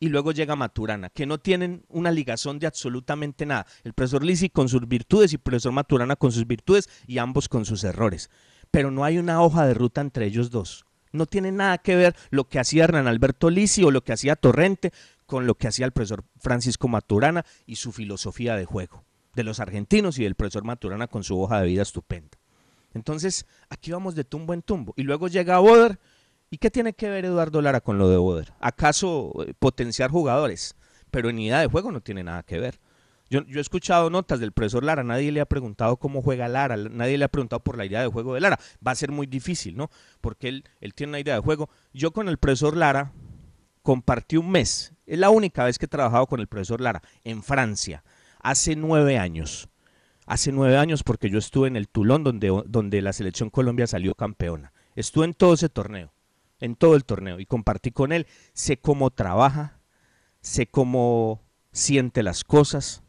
y luego llega Maturana, que no tienen una ligazón de absolutamente nada. El profesor Lisi con sus virtudes y el profesor Maturana con sus virtudes y ambos con sus errores pero no hay una hoja de ruta entre ellos dos. No tiene nada que ver lo que hacía Hernán Alberto Lisi o lo que hacía Torrente con lo que hacía el profesor Francisco Maturana y su filosofía de juego, de los argentinos y del profesor Maturana con su hoja de vida estupenda. Entonces, aquí vamos de tumbo en tumbo. Y luego llega Boder. ¿Y qué tiene que ver Eduardo Lara con lo de Boder? ¿Acaso eh, potenciar jugadores? Pero en idea de juego no tiene nada que ver. Yo, he escuchado notas del profesor Lara, nadie le ha preguntado cómo juega Lara, nadie le ha preguntado por la idea de juego de Lara. Va a ser muy difícil, ¿no? Porque él, él tiene una idea de juego. Yo con el profesor Lara compartí un mes. Es la única vez que he trabajado con el profesor Lara en Francia, hace nueve años. Hace nueve años porque yo estuve en el Toulon donde, donde la selección Colombia salió campeona. Estuve en todo ese torneo, en todo el torneo y compartí con él. Sé cómo trabaja, sé cómo siente las cosas,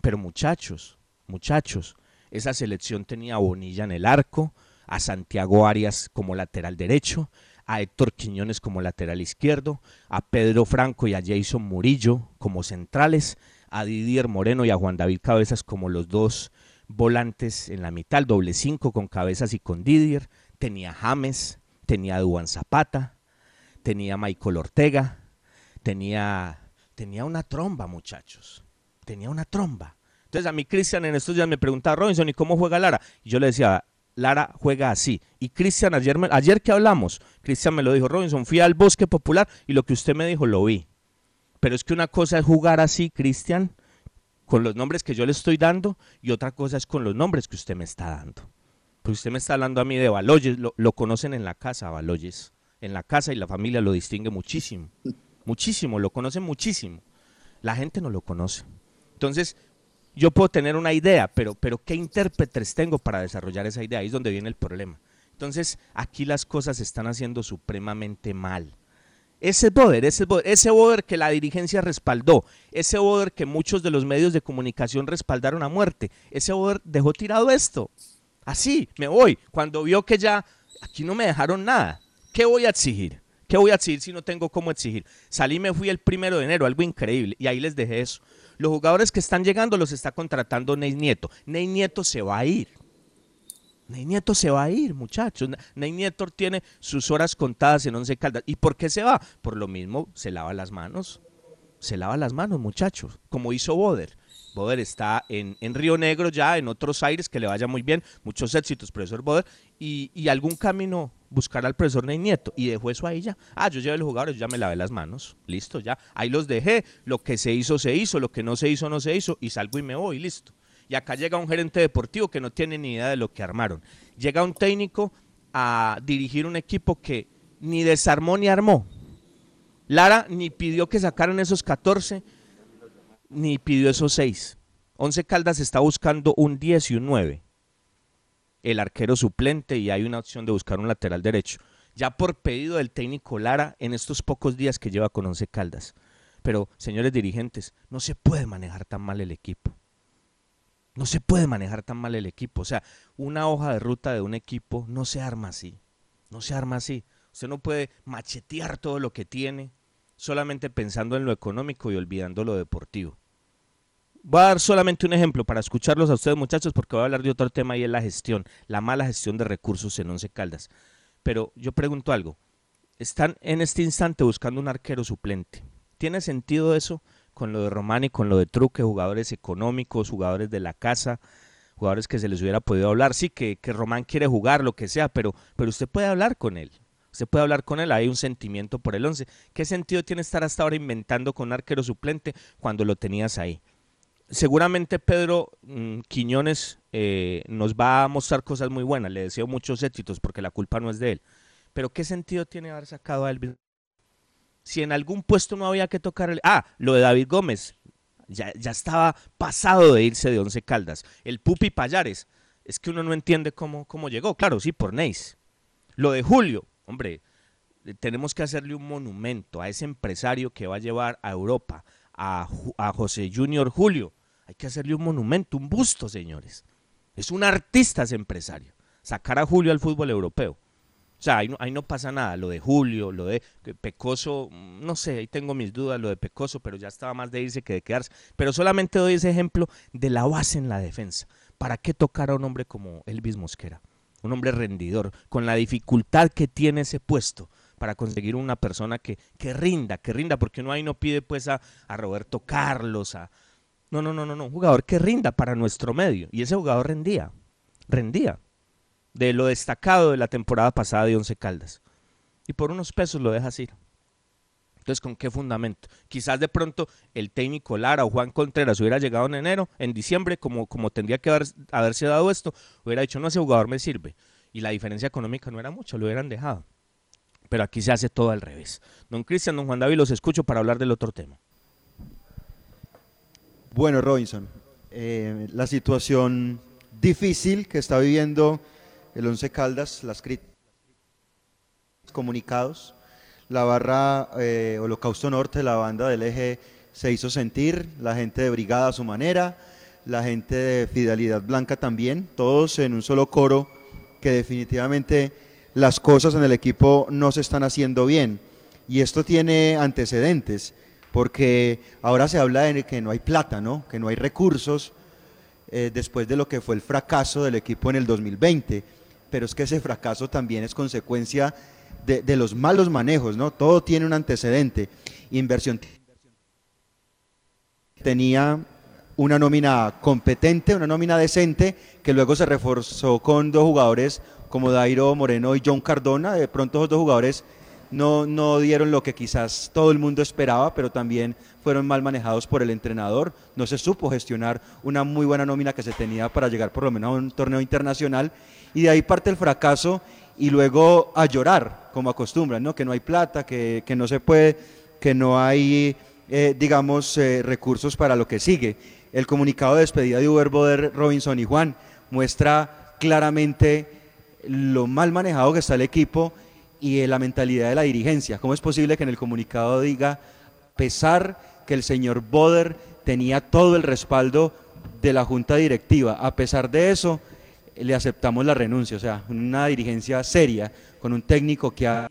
pero muchachos, muchachos, esa selección tenía a Bonilla en el arco, a Santiago Arias como lateral derecho, a Héctor Quiñones como lateral izquierdo, a Pedro Franco y a Jason Murillo como centrales, a Didier Moreno y a Juan David Cabezas como los dos volantes en la mitad, doble cinco con Cabezas y con Didier, tenía James, tenía a Duan Zapata, tenía Michael Ortega, tenía, tenía una tromba, muchachos, tenía una tromba. Entonces a mí Cristian en estos días me preguntaba, Robinson, ¿y cómo juega Lara? Y yo le decía, Lara juega así. Y Cristian, ayer, ayer que hablamos, Cristian me lo dijo, Robinson, fui al bosque popular y lo que usted me dijo lo vi. Pero es que una cosa es jugar así, Cristian, con los nombres que yo le estoy dando, y otra cosa es con los nombres que usted me está dando. Pues usted me está hablando a mí de Baloyes, lo, conocen en la casa, Baloyes. En la casa y la familia lo distingue muchísimo. Muchísimo, lo conocen muchísimo. La gente no lo conoce. Entonces, yo puedo tener una idea, pero, pero ¿qué intérpretes tengo para desarrollar esa idea? Ahí es donde viene el problema. Entonces, aquí las cosas se están haciendo supremamente mal. Ese poder, ese poder, ese poder que la dirigencia respaldó, ese poder que muchos de los medios de comunicación respaldaron a muerte, ese poder dejó tirado esto. Así, me voy. Cuando vio que ya aquí no me dejaron nada, ¿qué voy a exigir? ¿Qué voy a exigir si no tengo cómo exigir? Salí me fui el primero de enero, algo increíble, y ahí les dejé eso. Los jugadores que están llegando los está contratando Ney Nieto. Ney Nieto se va a ir. Ney Nieto se va a ir, muchachos. Ney Nieto tiene sus horas contadas en Once Caldas. ¿Y por qué se va? Por lo mismo, se lava las manos. Se lava las manos, muchachos, como hizo Boder. Boder está en, Río Negro ya, en otros aires, que le vaya muy bien. Muchos éxitos, profesor Boder. Y, y algún camino buscar al profesor Ney Nieto y dejó eso ahí ya. Ah, yo llevé los jugadores, ya me lavé las manos, listo, ya. Ahí los dejé, lo que se hizo, se hizo, lo que no se hizo, no se hizo, y salgo y me voy, listo. Y acá llega un gerente deportivo que no tiene ni idea de lo que armaron. Llega un técnico a dirigir un equipo que ni desarmó ni armó. Lara ni pidió que sacaran esos 14, ni pidió esos 6. Once Caldas está buscando un 10 y un 9 el arquero suplente y hay una opción de buscar un lateral derecho. Ya por pedido del técnico Lara en estos pocos días que lleva con Once Caldas. Pero, señores dirigentes, no se puede manejar tan mal el equipo. No se puede manejar tan mal el equipo. O sea, una hoja de ruta de un equipo no se arma así. No se arma así. Usted no puede machetear todo lo que tiene solamente pensando en lo económico y olvidando lo deportivo. Voy a dar solamente un ejemplo para escucharlos a ustedes muchachos porque voy a hablar de otro tema y es la gestión, la mala gestión de recursos en Once Caldas. Pero yo pregunto algo, están en este instante buscando un arquero suplente. ¿Tiene sentido eso con lo de Román y con lo de Truque, jugadores económicos, jugadores de la casa, jugadores que se les hubiera podido hablar? Sí, que, que Román quiere jugar, lo que sea, pero, pero usted puede hablar con él. Usted puede hablar con él, hay un sentimiento por el 11. ¿Qué sentido tiene estar hasta ahora inventando con un arquero suplente cuando lo tenías ahí? Seguramente Pedro mm, Quiñones eh, nos va a mostrar cosas muy buenas, le deseo muchos éxitos porque la culpa no es de él. Pero ¿qué sentido tiene haber sacado a Elvis? Si en algún puesto no había que tocar el... Ah, lo de David Gómez, ya, ya estaba pasado de irse de Once Caldas. El Pupi Payares, es que uno no entiende cómo, cómo llegó. Claro, sí, por Neis. Lo de Julio, hombre, tenemos que hacerle un monumento a ese empresario que va a llevar a Europa, a, José Junior Julio. Hay que hacerle un monumento, un busto, señores. Es un artista ese empresario. Sacar a Julio al fútbol europeo. O sea, ahí no, ahí no pasa nada. Lo de Julio, lo de Pecoso, no sé, ahí tengo mis dudas, lo de Pecoso, pero ya estaba más de irse que de quedarse. Pero solamente doy ese ejemplo de la base en la defensa. ¿Para qué tocar a un hombre como Elvis Mosquera? Un hombre rendidor, con la dificultad que tiene ese puesto para conseguir una persona que, que rinda, que rinda, porque uno ahí no pide pues a, a Roberto Carlos, a... No, no, no, no, no, un jugador que rinda para nuestro medio. Y ese jugador rendía, rendía, de lo destacado de la temporada pasada de Once Caldas. Y por unos pesos lo dejas ir. Entonces, ¿con qué fundamento? Quizás de pronto el técnico Lara o Juan Contreras hubiera llegado en enero, en diciembre, como, como tendría que haber, haberse dado esto, hubiera dicho, no, ese jugador me sirve. Y la diferencia económica no era mucho, lo hubieran dejado. Pero aquí se hace todo al revés. Don Cristian, don Juan David, los escucho para hablar del otro tema. Bueno, Robinson, eh, la situación difícil que está viviendo el Once Caldas, las críticas, comunicados, la barra eh, Holocausto Norte, la banda del eje, se hizo sentir, la gente de Brigada a su manera, la gente de Fidelidad Blanca también, todos en un solo coro, que definitivamente las cosas en el equipo no se están haciendo bien. Y esto tiene antecedentes, porque ahora se habla de que no hay plata, ¿no? que no hay recursos, eh, después de lo que fue el fracaso del equipo en el 2020. Pero es que ese fracaso también es consecuencia de, los malos manejos, ¿no? Todo tiene un antecedente. Inversión tenía una nómina competente, una nómina decente, que luego se reforzó con dos jugadores como Dairo Moreno y John Cardona. De pronto esos dos jugadores no, no dieron lo que quizás todo el mundo esperaba, pero también fueron mal manejados por el entrenador. No se supo gestionar una muy buena nómina que se tenía para llegar por lo menos a un torneo internacional. Y de ahí parte el fracaso y luego a llorar, como acostumbran, ¿no? que no hay plata, que, no se puede, que no hay, eh, digamos, eh, recursos para lo que sigue. El comunicado de despedida de Uber Boder, Robinson y Juan muestra claramente lo mal manejado que está el equipo y la mentalidad de la dirigencia. ¿Cómo es posible que en el comunicado diga, pesar que el señor Boder tenía todo el respaldo de la junta directiva, a pesar de eso, le aceptamos la renuncia, o sea, una dirigencia seria con un técnico que ha,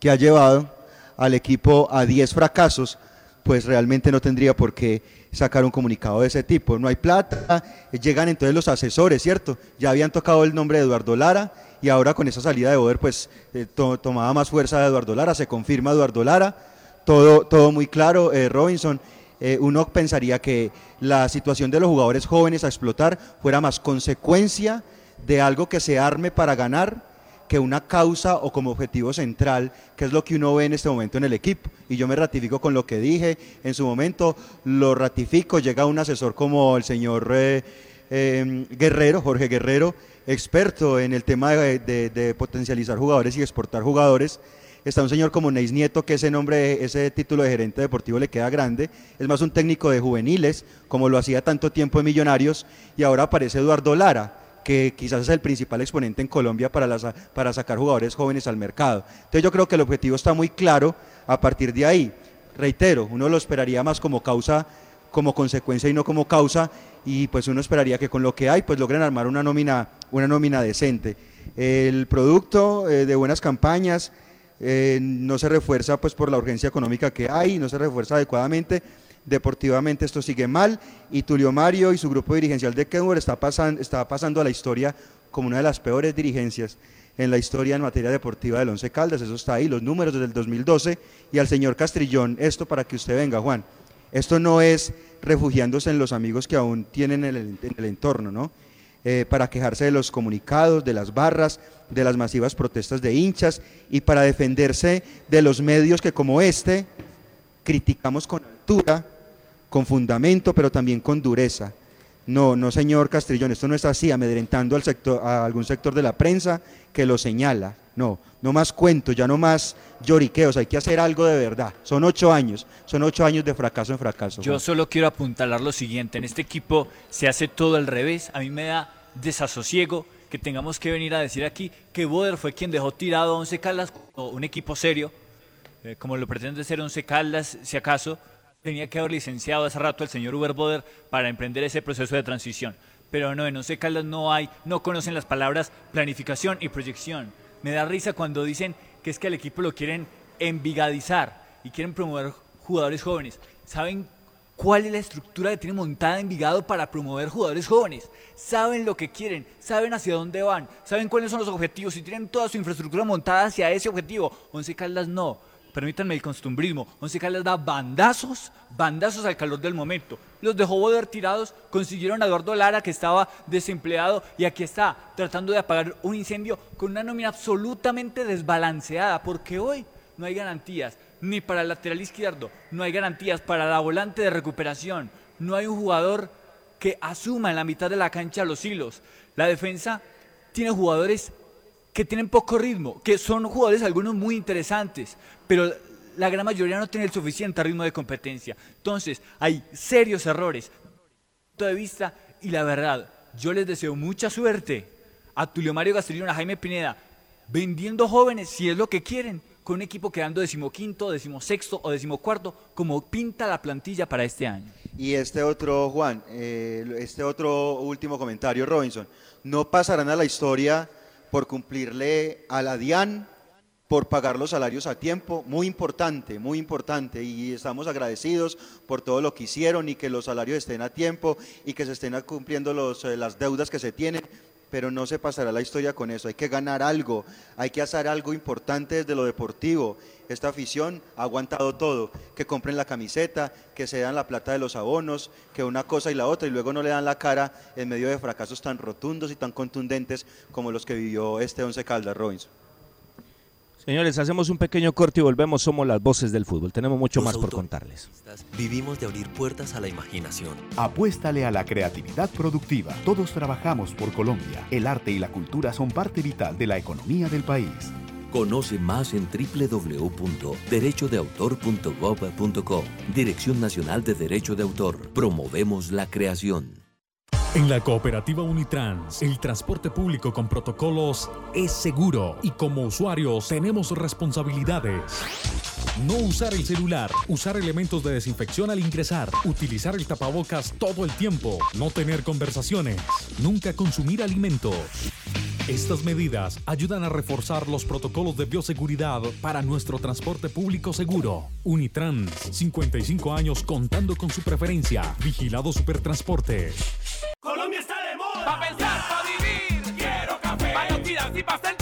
que ha llevado al equipo a 10 fracasos, pues realmente no tendría por qué sacar un comunicado de ese tipo. No hay plata, llegan entonces los asesores, ¿cierto? Ya habían tocado el nombre de Eduardo Lara y ahora con esa salida de Boder, pues eh, tomaba más fuerza de Eduardo Lara, se confirma Eduardo Lara, todo, todo muy claro, eh, Robinson. Eh, uno pensaría que la situación de los jugadores jóvenes a explotar fuera más consecuencia de algo que se arme para ganar que una causa o como objetivo central, que es lo que uno ve en este momento en el equipo. Y yo me ratifico con lo que dije en su momento, lo ratifico, llega un asesor como el señor eh, em, Guerrero, Jorge Guerrero, experto en el tema de potencializar jugadores y exportar jugadores está un señor como Neis Nieto, que ese nombre, ese título de gerente deportivo le queda grande, es más un técnico de juveniles, como lo hacía tanto tiempo en Millonarios, y ahora aparece Eduardo Lara, que quizás es el principal exponente en Colombia para, para sacar jugadores jóvenes al mercado. Entonces yo creo que el objetivo está muy claro a partir de ahí. Reitero, uno lo esperaría más como causa, como consecuencia y no como causa, y pues uno esperaría que con lo que hay pues logren armar una nómina, una nómina decente. El producto eh, de buenas campañas, eh, no se refuerza pues por la urgencia económica que hay, no se refuerza adecuadamente. Deportivamente esto sigue mal y Tulio Mario y su grupo dirigencial de Kenwood está, pasan, está pasando a la historia como una de las peores dirigencias en la historia en materia deportiva del Once Caldas. Eso está ahí, los números desde el 2012. Y al señor Castrillón, esto para que usted venga, Juan. Esto no es refugiándose en los amigos que aún tienen en el, en el entorno, ¿no? Eh, para quejarse de los comunicados, de las barras, de las masivas protestas de hinchas y para defenderse de los medios que como este criticamos con altura, con fundamento, pero también con dureza. No, no, señor Castrillón, esto no es así, amedrentando al sector, a algún sector de la prensa que lo señala. No, no más cuentos, ya no más lloriqueos, hay que hacer algo de verdad. Son ocho años, son ocho años de fracaso en fracaso. Yo solo quiero apuntalar lo siguiente, en este equipo se hace todo al revés, a mí me da desasosiego que tengamos que venir a decir aquí que Boder fue quien dejó tirado a Once Caldas, o un equipo serio, eh, como lo pretende ser Once Caldas, si acaso, tenía que haber licenciado hace rato al señor Uber Boder para emprender ese proceso de transición. Pero no, en Once Caldas no hay, no conocen las palabras planificación y proyección. Me da risa cuando dicen que es que al equipo lo quieren envigadizar y quieren promover jugadores jóvenes. ¿Saben cuál es la estructura que tiene montada Envigado para promover jugadores jóvenes? Saben lo que quieren, saben hacia dónde van, saben cuáles son los objetivos y tienen toda su infraestructura montada hacia ese objetivo. Once Caldas no permítanme el costumbrismo, Once Caldas da bandazos, bandazos al calor del momento. Los dejó Boder tirados, consiguieron a Eduardo Lara que estaba desempleado y aquí está tratando de apagar un incendio con una nómina absolutamente desbalanceada, porque hoy no hay garantías ni para el lateral izquierdo, no hay garantías para la volante de recuperación, no hay un jugador que asuma en la mitad de la cancha los hilos. La defensa tiene jugadores que tienen poco ritmo, que son jugadores algunos muy interesantes, pero la gran mayoría no tiene el suficiente ritmo de competencia. Entonces, hay serios errores de vista y la verdad, yo les deseo mucha suerte a Tulio Mario Castellón, a Jaime Pineda, vendiendo jóvenes si es lo que quieren, con un equipo quedando decimoquinto, decimosexto o decimocuarto, como pinta la plantilla para este año. Y este otro, Juan, eh, este otro último comentario, Robinson, no pasarán a la historia por cumplirle a la DIAN, por pagar los salarios a tiempo, muy importante, muy importante, y estamos agradecidos por todo lo que hicieron y que los salarios estén a tiempo y que se estén cumpliendo los, eh, las deudas que se tienen, pero no se pasará la historia con eso, hay que ganar algo, hay que hacer algo importante desde lo deportivo. Esta afición ha aguantado todo, que compren la camiseta, que se dan la plata de los abonos, que una cosa y la otra, y luego no le dan la cara en medio de fracasos tan rotundos y tan contundentes como los que vivió este Once Caldas Robinson. Señores, hacemos un pequeño corte y volvemos. Somos las voces del fútbol. Tenemos mucho Los más por contarles. Vivimos de abrir puertas a la imaginación. Apuéstale a la creatividad productiva. Todos trabajamos por Colombia. El arte y la cultura son parte vital de la economía del país. Conoce más en www.derechodeautor.gov.co. Dirección Nacional de Derecho de Autor. Promovemos la creación. En la cooperativa Unitrans, el transporte público con protocolos es seguro y como usuarios tenemos responsabilidades. No usar el celular, usar elementos de desinfección al ingresar, utilizar el tapabocas todo el tiempo, no tener conversaciones, nunca consumir alimentos. Estas medidas ayudan a reforzar los protocolos de bioseguridad para nuestro transporte público seguro. Unitrans, 55 años contando con su preferencia. Vigilado Supertransporte. Colombia está de moda. Pa' pensar, pa' vivir. Quiero café. Y.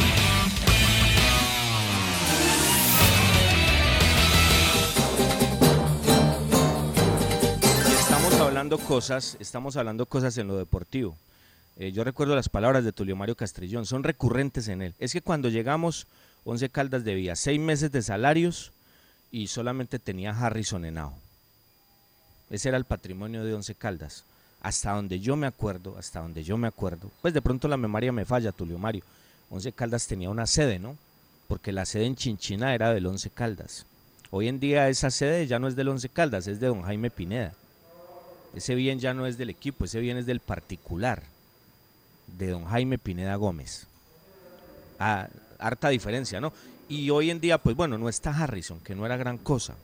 Cosas, estamos hablando cosas en lo deportivo. eh, yo recuerdo las palabras de Tulio Mario Castrillón, son recurrentes en él. Es que cuando llegamos, Once Caldas debía seis meses de salarios y solamente tenía Harrison Henao. Ese era el patrimonio de Once Caldas. Hasta donde yo me acuerdo, hasta donde yo me acuerdo, pues de pronto la memoria me falla, Tulio Mario. Once Caldas tenía una sede, ¿no? Porque la sede en Chinchina era del Once Caldas. Hoy en día esa sede ya no es del Once Caldas, es de don Jaime Pineda. Ese bien ya no es del equipo, ese bien es del particular, de don Jaime Pineda Gómez. Ah, harta diferencia, ¿no? Y hoy en día, pues bueno, no está Harrison, que no era gran cosa.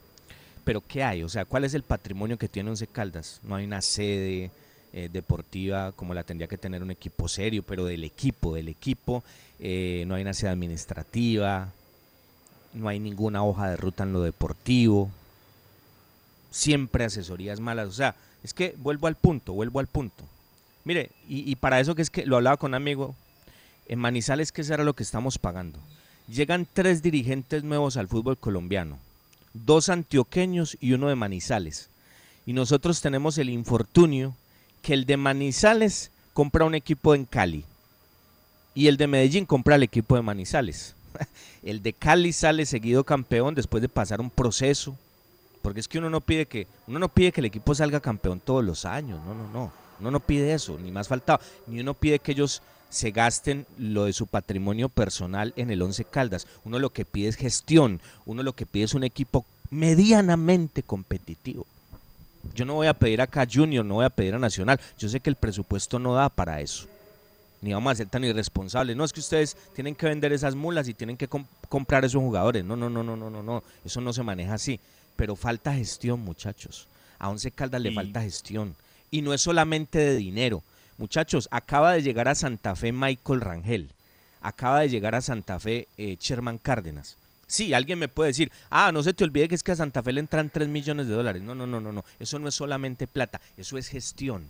Pero ¿qué hay? O sea, ¿cuál es el patrimonio que tiene Once Caldas? No hay una sede eh, deportiva como la tendría que tener un equipo serio, pero del equipo, del equipo, eh, no hay una sede administrativa, no hay ninguna hoja de ruta en lo deportivo, siempre asesorías malas, o sea, es que vuelvo al punto, vuelvo al punto. Mire, y, para eso que es que lo hablaba con un amigo, en Manizales que era lo que estamos pagando. Llegan tres dirigentes nuevos al fútbol colombiano, dos antioqueños y uno de Manizales. Y nosotros tenemos el infortunio que el de Manizales compra un equipo en Cali y el de Medellín compra el equipo de Manizales. el de Cali sale seguido campeón después de pasar un proceso, porque es que uno no pide que uno no pide que el equipo salga campeón todos los años, no, no, no. Uno no pide eso, ni más faltaba, ni uno pide que ellos se gasten lo de su patrimonio personal en el Once Caldas. Uno lo que pide es gestión, uno lo que pide es un equipo medianamente competitivo. Yo no voy a pedir acá Junior, no voy a pedir a Nacional. Yo sé que el presupuesto no da para eso ni vamos a ser tan irresponsables. No es que ustedes tienen que vender esas mulas y tienen que comprar esos jugadores. No, no, no, no, no, no, no. Eso no se maneja así. Pero falta gestión, muchachos. A Once Caldas le falta gestión. Y no es solamente de dinero. Muchachos, acaba de llegar a Santa Fe Michael Rangel. Acaba de llegar a Santa Fe eh, Sherman Cárdenas. Sí, alguien me puede decir, ah, no se te olvide que es que a Santa Fe le entran 3 millones de dólares. No, no, no, no, no. Eso no es solamente plata, eso es gestión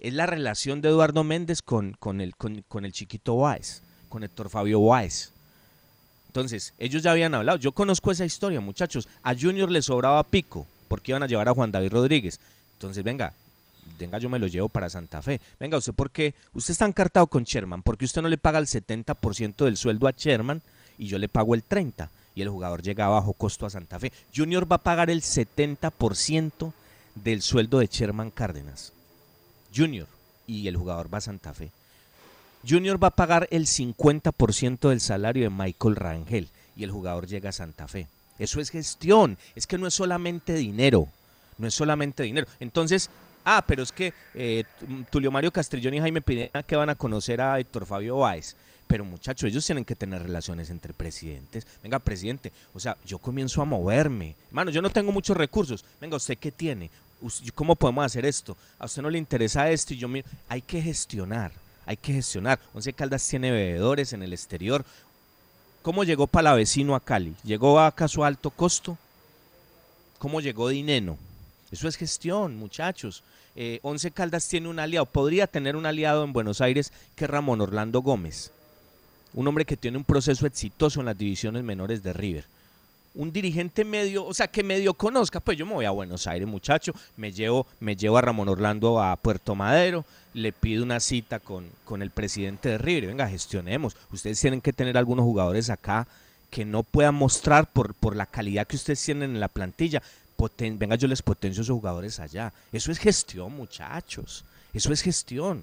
es la relación de Eduardo Méndez con, con, el, con, el chiquito Báez, con Héctor Fabio Báez. Entonces, ellos ya habían hablado. Yo conozco esa historia, muchachos. A Junior le sobraba pico porque iban a llevar a Juan David Rodríguez. Entonces, venga, venga, yo me lo llevo para Santa Fe. Venga, ¿usted por qué? Usted está encartado con Sherman. porque usted no le paga el 70% del sueldo a Sherman y yo le pago el 30%? Y el jugador llega a bajo costo a Santa Fe. Junior va a pagar el 70% del sueldo de Sherman Cárdenas. Junior y el jugador va a Santa Fe. Junior va a pagar el 50% del salario de Michael Rangel y el jugador llega a Santa Fe. Eso es gestión, es que no es solamente dinero, no es solamente dinero. Entonces, ah, pero es que eh, Tulio Mario Castrillón y Jaime Pineda que van a conocer a Héctor Fabio Báez. Pero muchachos, ellos tienen que tener relaciones entre presidentes. Venga, presidente, o sea, yo comienzo a moverme. Hermano, yo no tengo muchos recursos. Venga, ¿usted qué tiene? ¿cómo podemos hacer esto? A usted no le interesa esto y yo miro, hay que gestionar, hay que gestionar. Once Caldas tiene bebedores en el exterior. ¿Cómo llegó Palavecino a Cali? ¿Llegó a su alto costo? ¿Cómo llegó Dineno? Eso es gestión, muchachos. Eh, Once Caldas tiene un aliado, podría tener un aliado en Buenos Aires que Ramón Orlando Gómez, un hombre que tiene un proceso exitoso en las divisiones menores de River un dirigente medio, o sea, que medio conozca, pues yo me voy a Buenos Aires, muchacho, me llevo, me llevo a Ramón Orlando a Puerto Madero, le pido una cita con, con el presidente de River, venga, gestionemos. Ustedes tienen que tener algunos jugadores acá que no puedan mostrar por, por la calidad que ustedes tienen en la plantilla. venga, yo les potencio esos jugadores allá. Eso es gestión, muchachos. Eso es gestión.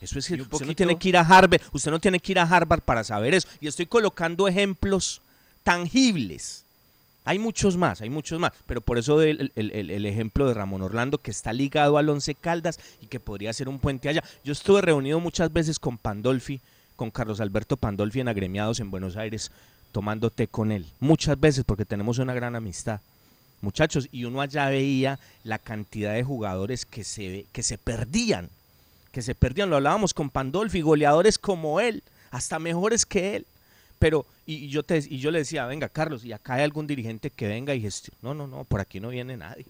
Eso es Usted no tiene que ir a Harvard, usted no tiene que ir a Harvard para saber eso. Y estoy colocando ejemplos tangibles hay muchos más, hay muchos más, pero por eso el, el, ejemplo de Ramón Orlando que está ligado al Once Caldas y que podría ser un puente allá. Yo estuve reunido muchas veces con Pandolfi, con Carlos Alberto Pandolfi en agremiados en Buenos Aires, tomando té con él. Muchas veces porque tenemos una gran amistad. Muchachos, y uno allá veía la cantidad de jugadores que se, que se perdían, que se perdían. Lo hablábamos con Pandolfi, goleadores como él, hasta mejores que él pero, y, yo te, y yo le decía, venga, Carlos, y acá hay algún dirigente que venga y gestione. No, no, no, por aquí no viene nadie.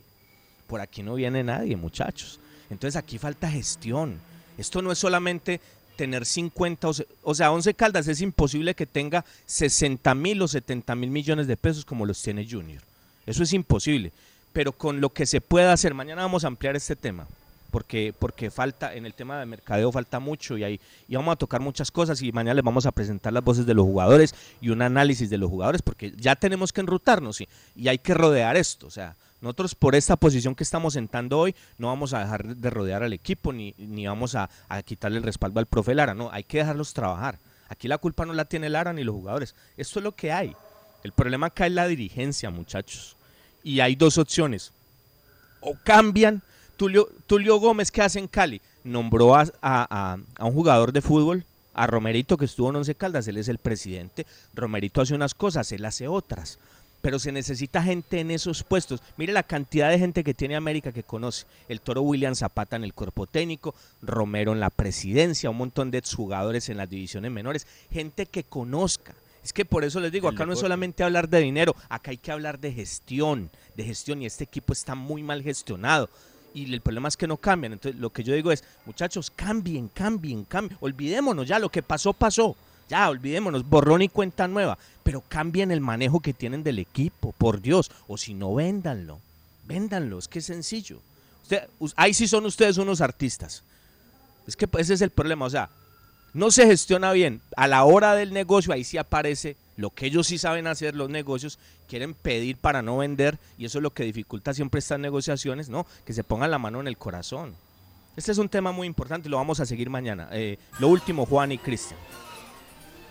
Por aquí no viene nadie, muchachos. Entonces aquí falta gestión. Esto no es solamente tener 50, o, sea, 11 Caldas es imposible que tenga 60 mil o 70 mil millones de pesos como los tiene Junior. Eso es imposible. Pero con lo que se pueda hacer, mañana vamos a ampliar este tema porque, porque falta, en el tema de mercadeo falta mucho y, ahí, y vamos a tocar muchas cosas y mañana les vamos a presentar las voces de los jugadores y un análisis de los jugadores, porque ya tenemos que enrutarnos y, y hay que rodear esto, o sea, nosotros por esta posición que estamos sentando hoy no vamos a dejar de rodear al equipo ni, ni vamos a, a quitarle el respaldo al profe Lara, no, hay que dejarlos trabajar. Aquí la culpa no la tiene Lara ni los jugadores, esto es lo que hay. El problema acá es la dirigencia, muchachos. Y hay dos opciones. O cambian Tulio, Tulio Gómez, ¿qué hace en Cali? Nombró a, a, a, un jugador de fútbol, a Romerito, que estuvo en Once Caldas, él es el presidente. Romerito hace unas cosas, él hace otras. Pero se necesita gente en esos puestos. Mire la cantidad de gente que tiene América que conoce. El toro William Zapata en el cuerpo técnico, Romero en la presidencia, un montón de exjugadores en las divisiones menores. Gente que conozca. Es que por eso les digo, acá no es solamente hablar de dinero, acá hay que hablar de gestión, de gestión y este equipo está muy mal gestionado y el problema es que no cambian. Entonces, lo que yo digo es, muchachos, cambien, cambien, cambien. Olvidémonos ya, lo que pasó, pasó. Ya, olvidémonos, borrón y cuenta nueva. Pero cambien el manejo que tienen del equipo, por Dios. O si no, véndanlo. Véndanlo, es que es sencillo. Usted, ahí sí son ustedes unos artistas. Es que ese es el problema. O sea, no se gestiona bien. A la hora del negocio, ahí sí aparece lo que ellos sí saben hacer, los negocios, quieren pedir para no vender y eso es lo que dificulta siempre estas negociaciones, ¿no? Que se pongan la mano en el corazón. Este es un tema muy importante y lo vamos a seguir mañana. Eh, lo último, Juan y Cristian.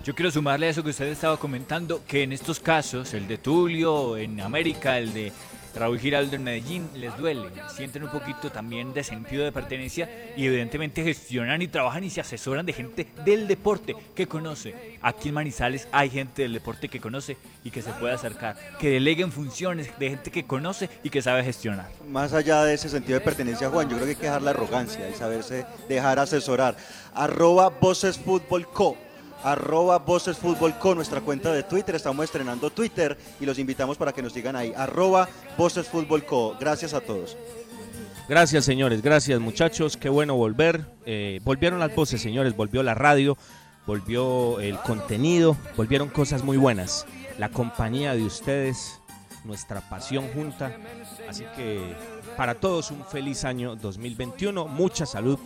Yo quiero sumarle a eso que usted estaba comentando, que en estos casos, el de Tulio, en América, el de Raúl Giraldo en Medellín, les duele, sienten un poquito también de sentido de pertenencia y evidentemente gestionan y trabajan y se asesoran de gente del deporte que conoce. Aquí en Manizales hay gente del deporte que conoce y que se puede acercar, que deleguen funciones de gente que conoce y que sabe gestionar. Más allá de ese sentido de pertenencia, Juan, yo creo que hay que dejar la arrogancia y saberse dejar asesorar. Arroba Voces Fútbol Co arroba Voces Fútbol con nuestra cuenta de Twitter. Estamos estrenando Twitter y los invitamos para que nos sigan ahí. Arroba Voces Fútbol Co. Gracias a todos. Gracias, señores. Gracias, muchachos. Qué bueno volver. Eh, volvieron las voces, señores. Volvió la radio, volvió el contenido, volvieron cosas muy buenas. La compañía de ustedes, nuestra pasión junta. Así que para todos un feliz año 2021. Mucha salud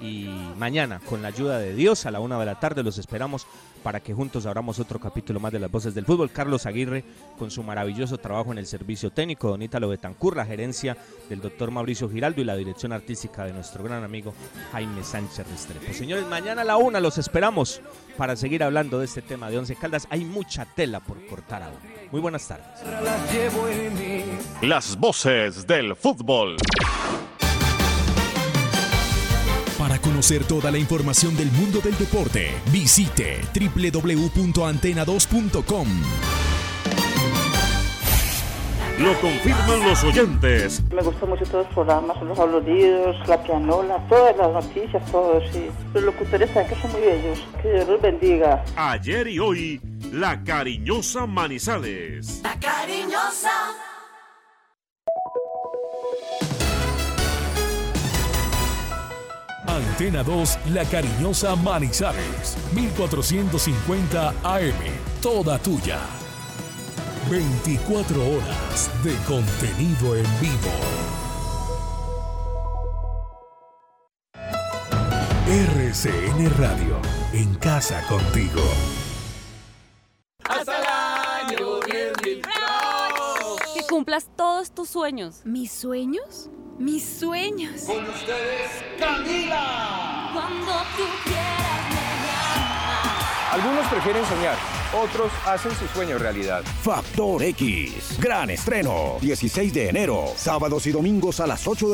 y mañana, con la ayuda de Dios, a la una de la tarde los esperamos para que juntos abramos otro capítulo más de las voces del fútbol. Carlos Aguirre, con su maravilloso trabajo en el servicio técnico, Don Ítalo Betancur, la gerencia del doctor Mauricio Giraldo y la dirección artística de nuestro gran amigo Jaime Sánchez Restrepo. Señores, mañana a la una los esperamos para seguir hablando de este tema de Once Caldas. Hay mucha tela por cortar aún. Muy buenas tardes. Las voces del fútbol. Conocer toda la información del mundo del deporte, visite www.antena2.com. Lo confirman los oyentes. Me gustan mucho todos los programas, los aplaudidos, la pianola, todas las noticias, todos, sí. Los locutores también que son muy bellos. Que Dios los bendiga. Ayer y hoy, la cariñosa Manizales. La cariñosa. Antena 2, La Cariñosa Manizales, 1450 AM, toda tuya. 24 horas de contenido en vivo. RCN Radio, en casa contigo. Hasta el año 10.000 Que cumplas todos tus sueños. ¿Mis sueños? Mis sueños. Con ustedes, Camila. Cuando tú quieras me. Algunos prefieren soñar, otros hacen su sueño realidad. Factor X, gran estreno, 16 de enero, sábados y domingos a las 8 de